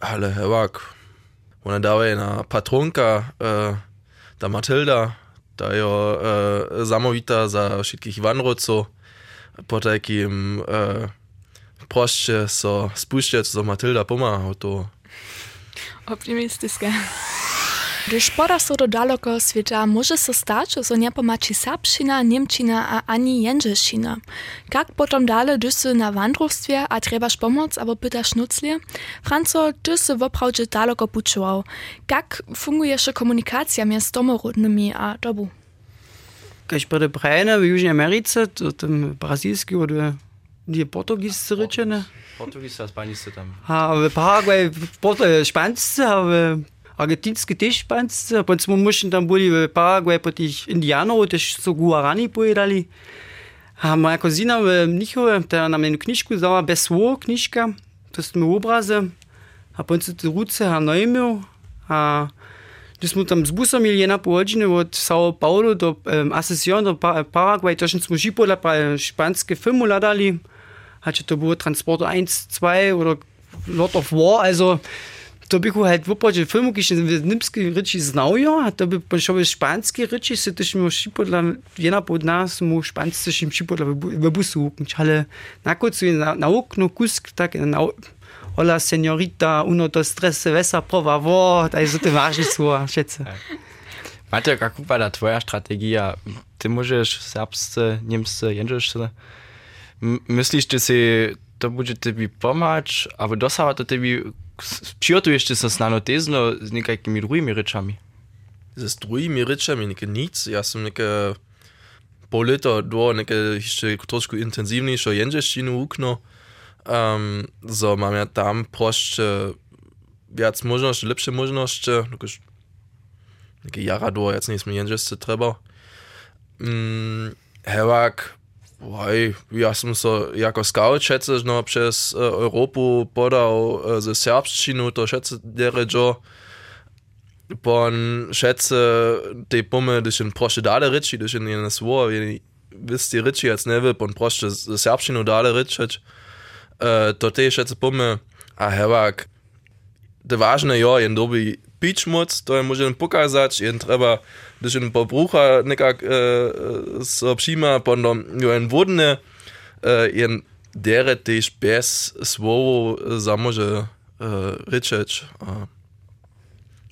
Speaker 6: ale hewak, ona daje na patronka, uh, ta Matilda, ta jo uh, zamowita za wszystkich Iwanroców, po takim uh, prošće so spuščati, so Matilda pomaga to.
Speaker 4: Optimistické. Gdyż poda so do daleko świata może so stać, że nie pomaci serbština, niemčina a ani jędrzeszina. Jak potom dalej, gdy sy na wandrostwie, a trebasz pomoc, albo pytasz nuclie? Franco, ty sy woprawdzie daleko puczował. Jak funguje jeszcze komunikacja między domorodnymi a dobu?
Speaker 5: Keď bude prajene v Južnej Americe, to tam brazilski od nie portugiscy rečene.
Speaker 3: Portugiscy, Spaniscy tam.
Speaker 5: A w Paraguay porto španscy, a w argentinske Tischpanzer, und man mussten dann Bolivia, Paraguay, und ich Indianer, und ich so Guarani, Poedali. Moja kozina v Mnihu, ta nam je eno knjižko izdala, Besvo knjižka, to so mi obraze, a pa so ruce, a najmil, a da smo tam z busom ili jedna povođene Sao Paulo der Assession, der Paraguay, to smo že podla pa španske filmu ladali, a če to Transporter 1, 2 oder Lord of War, also to bych halt wypowiedział filmu, kiedy niemski ryci znał jo, a to by poszły szpański ryci, się też mu szipodla, jedna pod nas mu szpańscy się szipodla w busu uknąć, ale na końcu na, na okno kusk, tak, na, hola señorita, uno, dos, tres, cerveza, por favor, da jest to ważne słowa, wszyscy.
Speaker 3: Macie, jak upada twoja strategia? Ty możesz serbscy, niemscy, jędrzyscy. Myślisz, że si to będzie tobie pomagać, albo dosawa to tobie przygotujesz się z nanotezno z niekakimi drugimi rzeczami?
Speaker 6: Z drugimi rzeczami, nie nic. Ja sam nie po lata do nie jeszcze troszkę intensywniejszą jędrzeszczynę uknął. Um, so mam ja tam proszcze wiac możności, lepsze jakoś takie jara do, jetzt nie jest mi jędrzesce trzeba. Um, hewak, Wie heißt sam so jako scout šece, no przez Europu podał ze serbszczynu, to šece deređo, pon šece te pome, gdyż in proszę dalej die sind in jedne wie wisst die ryczy jak nie wy, pon proszę ze serbszczynu dalej ryczyć, to te šece pome, a hewak, te ważne jo, jen dobi pičmuc, to je može jedan pokazać, jedan treba, když jedan pobruha nekak uh, s obšima, potom jo en vodne, uh, jedan dere tež bez slovo zamože uh, rečeč. Uh,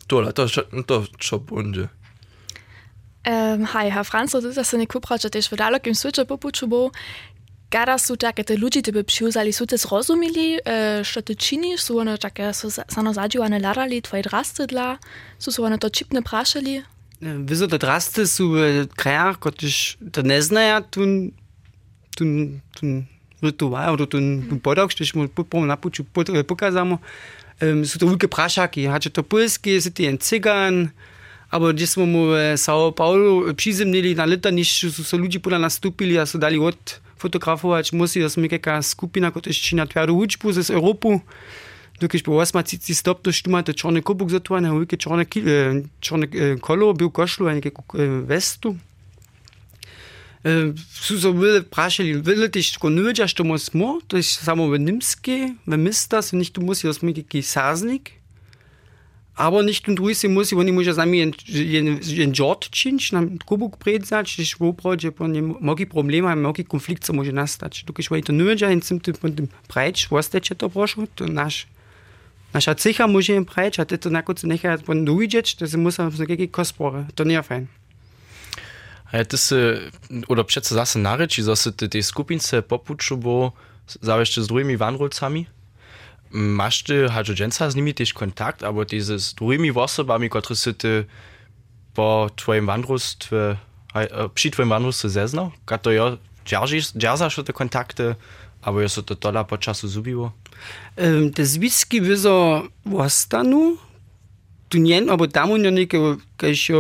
Speaker 6: tole, to, to čo bunde.
Speaker 4: Um, hi, Herr Franz, das ist eine Kupratsche, die ich für Dalek im Switcher Popuchubo. Kada su také te ľudí, ty by přiuzali, sú te zrozumili, e, što ty činiš, sú ono také sano zadživané ladali, tvoje drastydla, sú sú ono to čipne prašali?
Speaker 5: Wieso te drasty sú w krajach, kotiež to neznaja, tun, tun, tun rytuál, oder tun, podok, štež mu poprom napuču pokazamo, sú to veľké prašaky, hače to polskie, sú ty jen cigan, aber gdzie smo mu w São Paulo przyzemnili na lata, niż są ludzie pola nastupili, a są dali od fotografować, musi, da smo jaka skupina, kot je ščina tvrdo učbu z Evropu, dokaj po 8 stop do štumate črne kobuk zatvane, velike črne, črne kolo, bil košlo, nekaj vestu. Su so bili vprašali, vidite, što nuđa, što mo smo, to je samo v Nimski, v mesta, se nicht tu musi, da smo neki saznik, aber nicht ruhig muss, oni z nami en Jord czynić, nam kubuk predzać, gdyż w oprodzie po nie mogi problemy, mogi konflikt co może nastać. Dokąd się to nuja, en tym tym tym preć, włastecze to proszę, to nasz nasza cecha może im preć, a to na końcu nechaj po nujić, to się musi na jakieś kospory. To nie fajn.
Speaker 3: A ty se, oder przecież zase nareči, że se tej skupince popuczu, bo zawsze z drugimi wanrolcami? Masz ty hadżodżęca z nimi też kontakt, albo diese z drugimi osobami, które sy ty po twoim wandrostwie, przy twoim wandrostwie zeznał? Kato ja dzierżasz te kontakty, albo jest to tola po czasu zubiło?
Speaker 5: Um, te związki wyzo ostanu, tu nie, albo tam nie niekie, kiedyś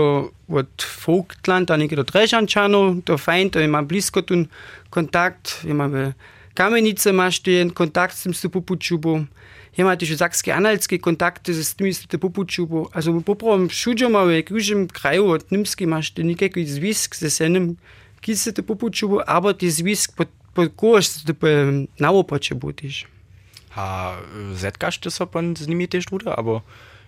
Speaker 5: od Vogtland, a niekie do Dreżanczanu, to fajn, to ma blisko ten kontakt, mamy Kamenice masz ten kontakt tym stupupuczubą, ja hiematischen Sachski-Anhaltski Kontakte z tymistite popučubo. Also v poprom šuđomave, kužem kraju od Nimski imaš te nikakvi zvisk z esenem, ki se te popučubo, abo ti zvisk pod, pod koš te naopače budiš.
Speaker 3: A zetkaš te so pa z njimi te štude, abo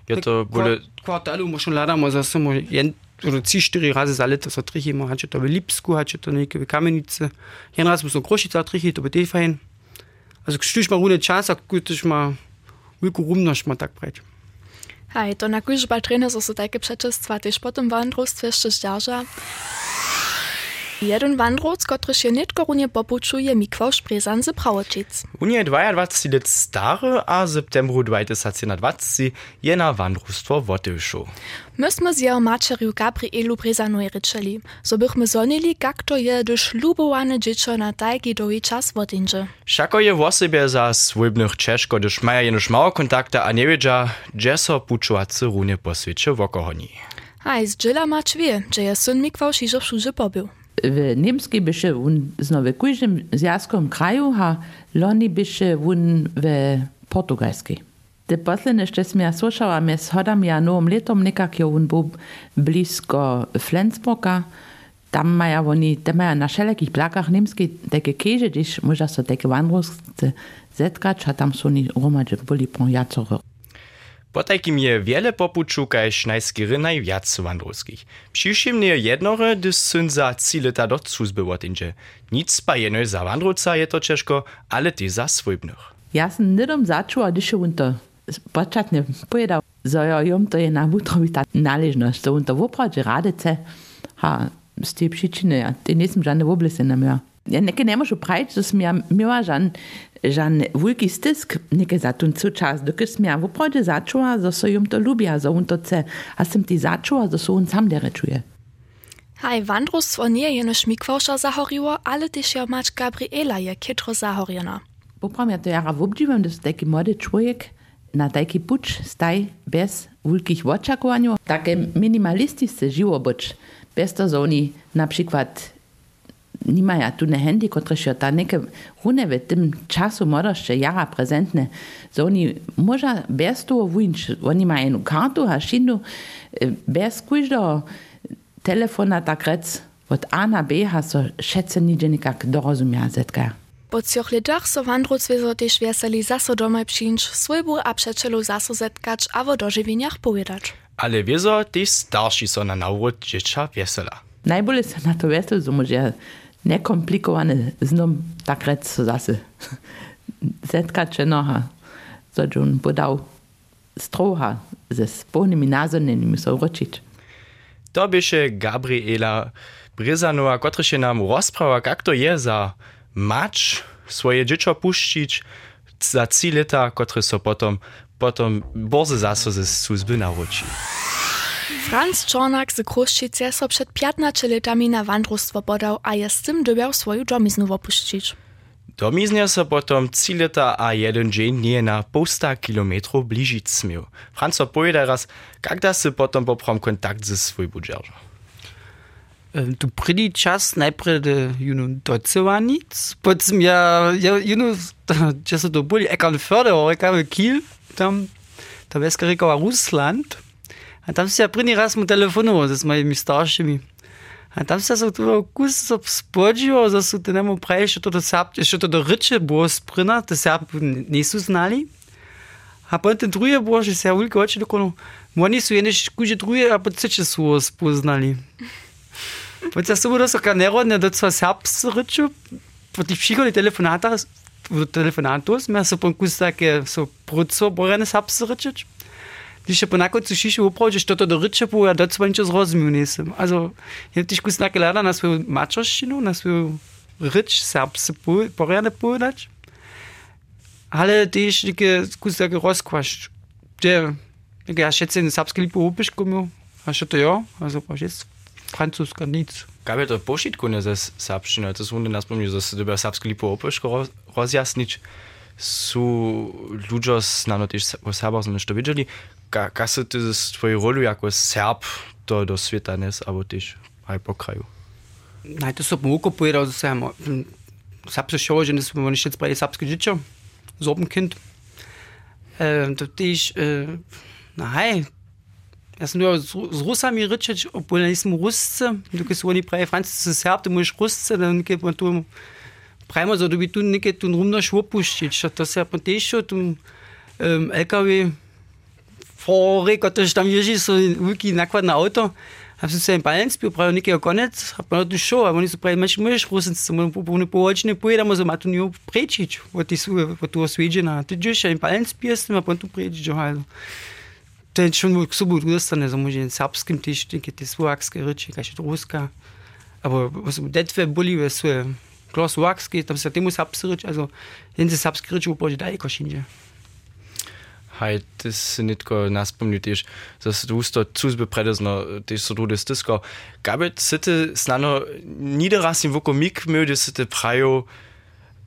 Speaker 3: je to bolje...
Speaker 5: Kvartalu možno ladamo za samo jen oder trzy, cztery razy za leto so trichy, man hat to w Lipsku, hat to niekie w Kamienicy. Jeden raz muszę grosić za trichy, to by tej fein. Also, gstüż mal runde Chance, gut, ich mal veliko rumnoš ma tak preč.
Speaker 4: Hej, to na kuž ba trener so so takie przeczestwa też potem jeszcze zdzierża. Jeden wandroc, który się nie korunie popuczuje Mikwał Szprezan z Prawoczyc.
Speaker 3: Unie 22 lat stary, a septembru 2020 je na wandrostwo wotyszu.
Speaker 4: Myśmy z jego maceriu Gabrielu Brezanoy ryczeli, so bychmy zonili, jak to je, gdyż lubowane dziecko na tajki doji czas wotinże.
Speaker 3: Szako je w osobie za swójbnych ciężko, gdyż mają jenoż mało kontakta, a nie wiedzia, gdzie so puczułacy runie po świecie wokohoni.
Speaker 4: Hej, z dżila ma wie, że je syn wszuży pobył.
Speaker 2: W Niemskiej on znowu każdym związkom kraju, a loni on w portugalskiej. Te posledne jeszcze smia słyszała, my schodam ja nowym letom nekak jo on był blisko Flensburga, tam mają oni, tam mają na wszelkich plakach niemskich takie kieże, gdyż można sobie takie wandrowce zetkać, a tam są oni romadze byli po jacoro.
Speaker 3: Po takim je wiele popuczu, kaž najskiery najwiac wandrowskich. Przyszym nie jednore, gdy syn za trzy lata do służby wotindzie. Nic pa jeno za wandrowca je to ciężko, ale ty za swójbnych.
Speaker 2: Ja sam začula, když je on to so jo, jom to je na vutrovita naležnosť, so on to vopravde rade chce, a z tej przyczyny, ja ty nisem žane oblise na mňa. Ja môžu prajť, že som ja miała žan, žan veľký stisk, neke za tun co čas, dokud som ja vopravde začula, so so jom to ľubia, so on to chce, a som ty začula, so so on sam derečuje.
Speaker 4: Hej, wandrostwo nie jeno Szmikwałsza zahoriło, ale też ja mać Gabriela je kitro zahoriona.
Speaker 2: Popram ja to jara wobdziwam, dass taki młody człowiek na taki pucz staj bez wielkich oczekowaniów, takie minimalistyczne żyło być. Bez to, że oni na przykład nie mają tu na handy, które się ta neke rune w tym czasu młodości jara prezentne, że oni może bez toho wyjść, oni mają jedną kartu, a szindu bez każdego telefona tak rec od A na B, a so szece nigdzie nikak dorozumia zetka.
Speaker 4: Po trzech latach so wandrocwezo też wieseli zaso domaj przyjść, swojbu a przeczelu zaso zetkać, a wo dożywieniach powiedzieć.
Speaker 3: Ale wieso, też starsi so na nawrót dziecka wiesela.
Speaker 2: Najbolje se na to so może nekomplikovane znom tak rec so zase zetkače noha, so on podał stroha ze spolnymi nazornymi so ročić.
Speaker 3: To bieše Gabriela Bryzanova, kotryż się nam rozprawa, jak to je za mać swoje dziecko puścić za trzy lata, które so potom, potom borzy zaso ze służby narodzi.
Speaker 4: Franz Czornak z Kruszczyce so przed 15 latami na wandrostwo podał, a jest z tym dobiał swoją domiznu opuścić.
Speaker 3: Domiznie so potom trzy lata a jeden dzień nie na półsta kilometrów bliżyć smiał. Franz so powie raz, jak da se potom poprom kontakt ze swój budżer.
Speaker 5: Tu prvý čas najprv juno docovanic, potom ja, ja juno, če so to boli ekan förde, ekan Kiel, tam, tam je skarikova Rusland, A tam se ja prvi raz mu telefonovao sa mojimi staršimi. A tam se ja to okus spođio, da su te nemo pravi, što to sapće, što to do riče bilo sprina, to se ja nisu znali. A potem druge bilo, že se ja uliko oči dokono, oni su jedneš kuže druge, a potem se su spoznali. Potem se bodo so kar nerodne, da so sapce riče, potem šikali telefonata, telefonatos, mi so pokus take, so prudco borene sapce ričeč. Tipo, na kod sušiš u prođe što to dorčepu, ja doc bančo zrozumio nisam. Also, ich habe eine je tiš kus nakelada na svoju mačoščinu, na svoju rič, serbse porjane podač. Ale tiš neke kus tako rozkvaš. Gdje, neke ja šece na srpske lipo upiš komio, a što to jo, also pa šec francuska nic.
Speaker 3: Kaj je to pošitko ne za srpščino? To sunde nas pomnil, da se dobijo srpske lipo upiš rozjasnič. Su ludzie z nanotyż Sabosem jeszcze widzieli, kaj se ti z tvojo roljo, jako serb, to do sveta ne zabotiš, aj po kraju?
Speaker 5: das to so mu ukopiral, da sem srpsko šolo, že ein nič sprejeli srpsko žičo, zobenkind. Äh, da tiš, äh, das Jaz sem bil z Rusami ričič, obol nismo Rusce, tukaj so oni pravi, Franci sem Serb, ti moraš Rusce, da nekaj pa tu pravimo, da bi tu nekaj tu rumno švopuščič, das ist je pa tešil, tu um, LKW Forek, když tam ježí so velký naklad na auto. A jsem se jim balans byl, právě nikdy konec, a bylo to show, a oni jsou právě meč můžeš rusenc, co mu původně původně pojedeme, že má tu něho prečič, od ty jsou, od tu svědžena. Ty děš, a jim balans byl, a potom tu prečič, jo, To je schon k sobu dostane, že může jen srbským tyž, ty ty slovácké řeči, kaž je ruská. Aber was mu detve boli ve svoje, klas tam se tému srbsky řeč, also jen se srbsky řeč upojde,
Speaker 3: daj košinže. halt se netko naspomni tež za usto cuzbe predezno tež so dude stisko gabet sitte snano niederas in vokomik mjöde sitte prajo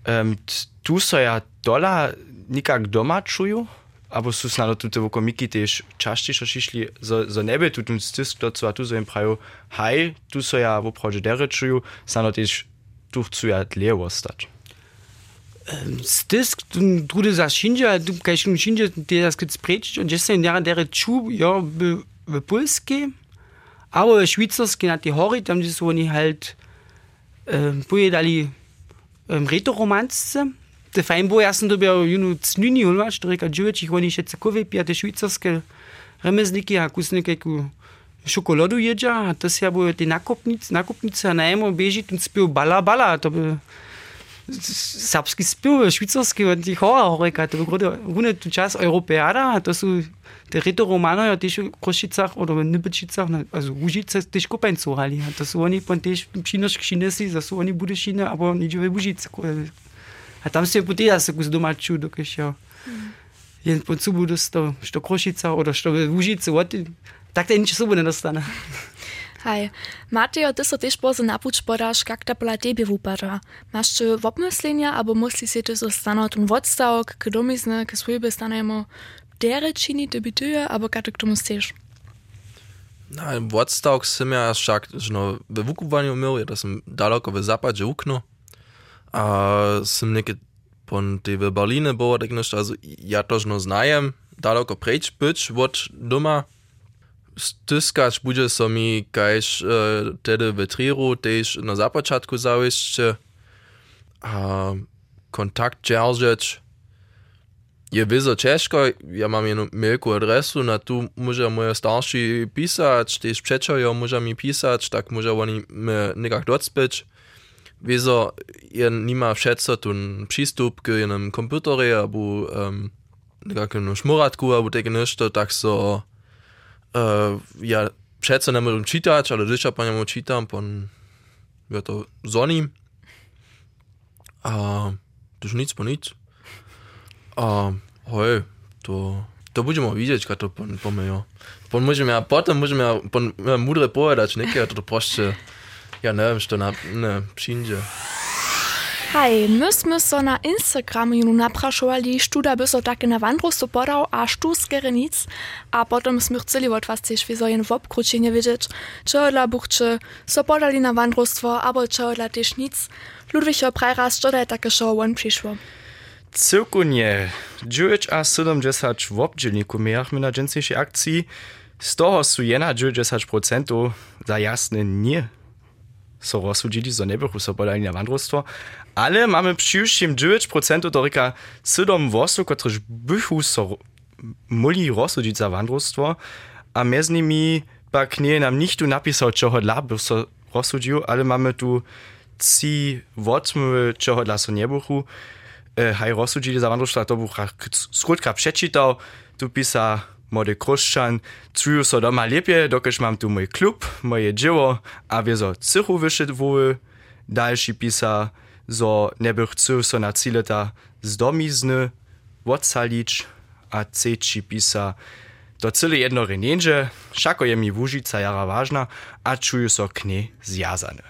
Speaker 3: um, tu so ja dola nikak doma čuju abo su snano tute vokomiki tež čaščišo šišli za, za nebe tutum stisk docu a tu so jim prajo haj tu so ja vopraže dere čuju snano tež tuh zu ja lewo stać
Speaker 5: Stisk, du drude za du kaj schon Shinja, der das gibt's predigt und jetzt ja der Chu, ja, be, be Polski, aber Schweizerski na die Hori, tam die so ni halt pojedali ähm, retoromance, te fajn bo jasno dobiał junu cnuni ulva, štorika džuveč, ich oni še cekove pijate švicarske remezniki, a kusnike ku šokoladu jeđa, a to se ja bo te nakupnice, nakupnice, a najmo beži, tu spil bala bala, to by serbski spil, švicarski od tih hora horeka, to je tu čas europeada, to su te rito romano, ja tiš u Košicah, od v Nibečicah, also Užice tiš kupen suhali, to su oni pon tiš šinoš kšinesi, za su oni budešine, abo niđeve Užice. A tam se poti, ja se kus doma ču, dokež ja. Jen pon subu dostal, što Košica, oda što Užice, tak to nič bude nedostane.
Speaker 4: Haj, Mateo, ty so też pozy napuć podasz, jak ta pola tebie wupada. Masz czy wopmyslenia, albo musli się ty so stanąć un wodstałok, k domizny, k swojby stanujemy dere czyni debituje, albo katy k tomu stejsz?
Speaker 6: Na, no, wodstałok sym ja szak, że no, we wukowaniu mył, ja to sam daleko we zapadzie ukno, a sym niekie pon ty we Berliny było, tak nešto, also ja to no znajem, daleko precz być od doma, Tyskać bude so mi kaž uh, e, tedy v Triru, tež na započatku zaujšče, a kontakt džeržeč je vizo češko, ja mam jedną milku adresu, na tu może moje starsi pisać, też przeczają może mi pisać, tak może oni mnie nikak docpić. Wizo, ja nie ma wszędzie ten przystup k jednym komputerze, albo um, jakimś muratku, albo takie nešto, tak so ja přece nemůžu čítať, ale když ja po němu čítam, pon je to zoný. A to nic po nic. A hoj, to, to budeme widzieć, kad to pon, po mnie. Pon możemy ja, potem możemy ja, pon, ja mudre povedać, niekie, to to proste, ja ne što na, ne, przyjdzie.
Speaker 4: Hej, my sme so na Instagramu naprašovali, študa by so také na vandrostu podal a štu z Gerenic a potom sme chceli od vás tiež vizojen v obkručenie vidieť, čo dla buchče so podali na vandrostvo, abo čo dla tiež nic. Ludwicho Prejras, čo je také show on prišlo.
Speaker 3: Cyrkunie 9 a 70 w obdzielniku miach my na dżęsejszej akcji. Z toho su jena 90% za jasne nie so rozsudzili, so nie bychu so podali na wandrostwo, ale mamy przyjściem 9% do ryka 7 wosu, którzy bychu so muli rozsudzić za wandrostwo, a między nimi pak nie nam nikt tu napisał, czego dla by so rozsudził, ale mamy tu ci wotmy, czego dla so nie bychu, e, haj rozsudzili za wandrostwo, to bucha skrótka przeczytał, tu pisa młody kruszczan, czuję so doma lepiej, dokiż mam tu mój klub, moje dzieło, a wie so cychu wyszedł, dalszy pisa, so nie chciał so na cileta z domizny odsalić, a trzeci pisa, to cyle jedno renienże, szako je mi wóžica jara ważna, a czuję so k niej zjazany.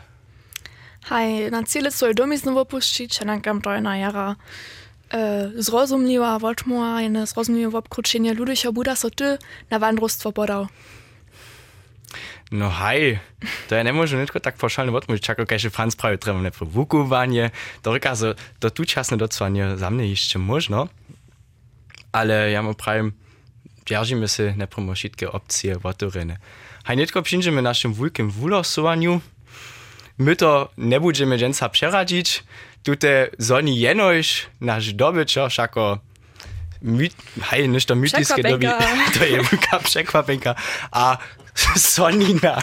Speaker 4: Hej, na cíle svoj domy znovu opuścić, a nankam to je na jara e, zrozumliwa, wolczmuła, jedne zrozumliwe obkruczenie Ludwicha Buda so ty na wandrostwo podał.
Speaker 3: No hej, to ja nie môžem netko tak paušálne odmúžiť, čako keďže Franz prawie treba nepro vukovanie, to reka, so, to tu časne docvanie za mne ešte možno, ale ja mu prajem, držíme si nepromo všetké opcie otvorené. Hej, netko przyjdziemy naszym wujkiem w ulosowaniu, my nie będziemy dżęca przeradzić, tutaj zoni jenoś nasz dobyczo, szako hej, niż to mytiskie
Speaker 4: Przekwapenka.
Speaker 3: to je wielka przekwapenka, a sonina,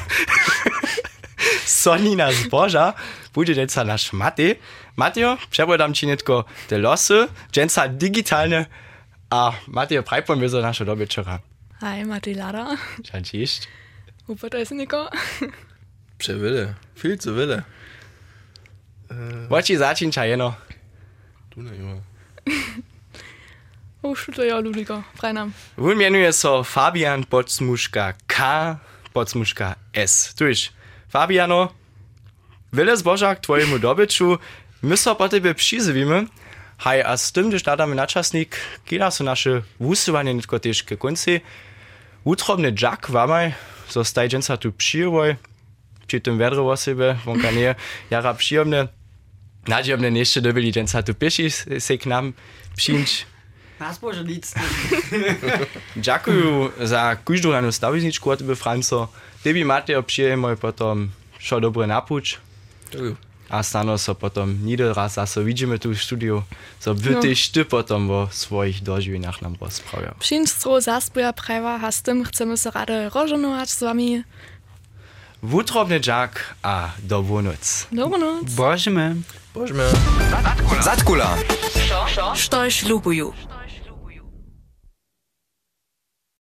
Speaker 3: sonina zboża będzie dżęca nasz Maty. Mateo, przebodam ci netko te losy, dżęca digitalne, a Mateo, prajpon za nasze dobyczora.
Speaker 4: Hej, Mati Lada.
Speaker 3: Cześć.
Speaker 4: Upadaj se niko.
Speaker 6: Przewille, viel zu wille.
Speaker 3: Wodzi zaczynča jeno.
Speaker 6: Du ne, Junge.
Speaker 4: Už to jo, Ludwiko, prajnam.
Speaker 3: Wun mienuje so Fabian Podsmuška K, Podsmuška S. Tuž, Fabiano, wiele zbożak twojemu dobyczu, my so po tebe przyzywimy, haj, a z tym, gdyż dadamy na czasnik, kiedy są nasze wusywanie nitko też ke końcu, utrobny wamaj, so stajdzięca tu przyjewoj, tym wiadro o siebie, wonka nie, jara przyjemne, nadziemne jeszcze dobili dżęca tu pieši se k nam przyjść,
Speaker 5: Nas bože nic.
Speaker 3: Dziękuję za każdą rano stawizniczku od tebe, Franco. Tebi Mateo przyjemoj potom šo dobre.
Speaker 6: Dziękuję.
Speaker 3: A stano so potom nieder raz zase widzimy tu studiu, so by tyś ty potom o swoich dożywieniach nam rozprawiał.
Speaker 4: Przyństro zaspoja prajwa, a z tym chcemy se rade rożonować z wami.
Speaker 3: Вутробничак, а добро ноц. Добро
Speaker 4: ноц.
Speaker 5: Боже ме.
Speaker 6: Боже
Speaker 7: ме.
Speaker 8: Зад кола. Што ж любую?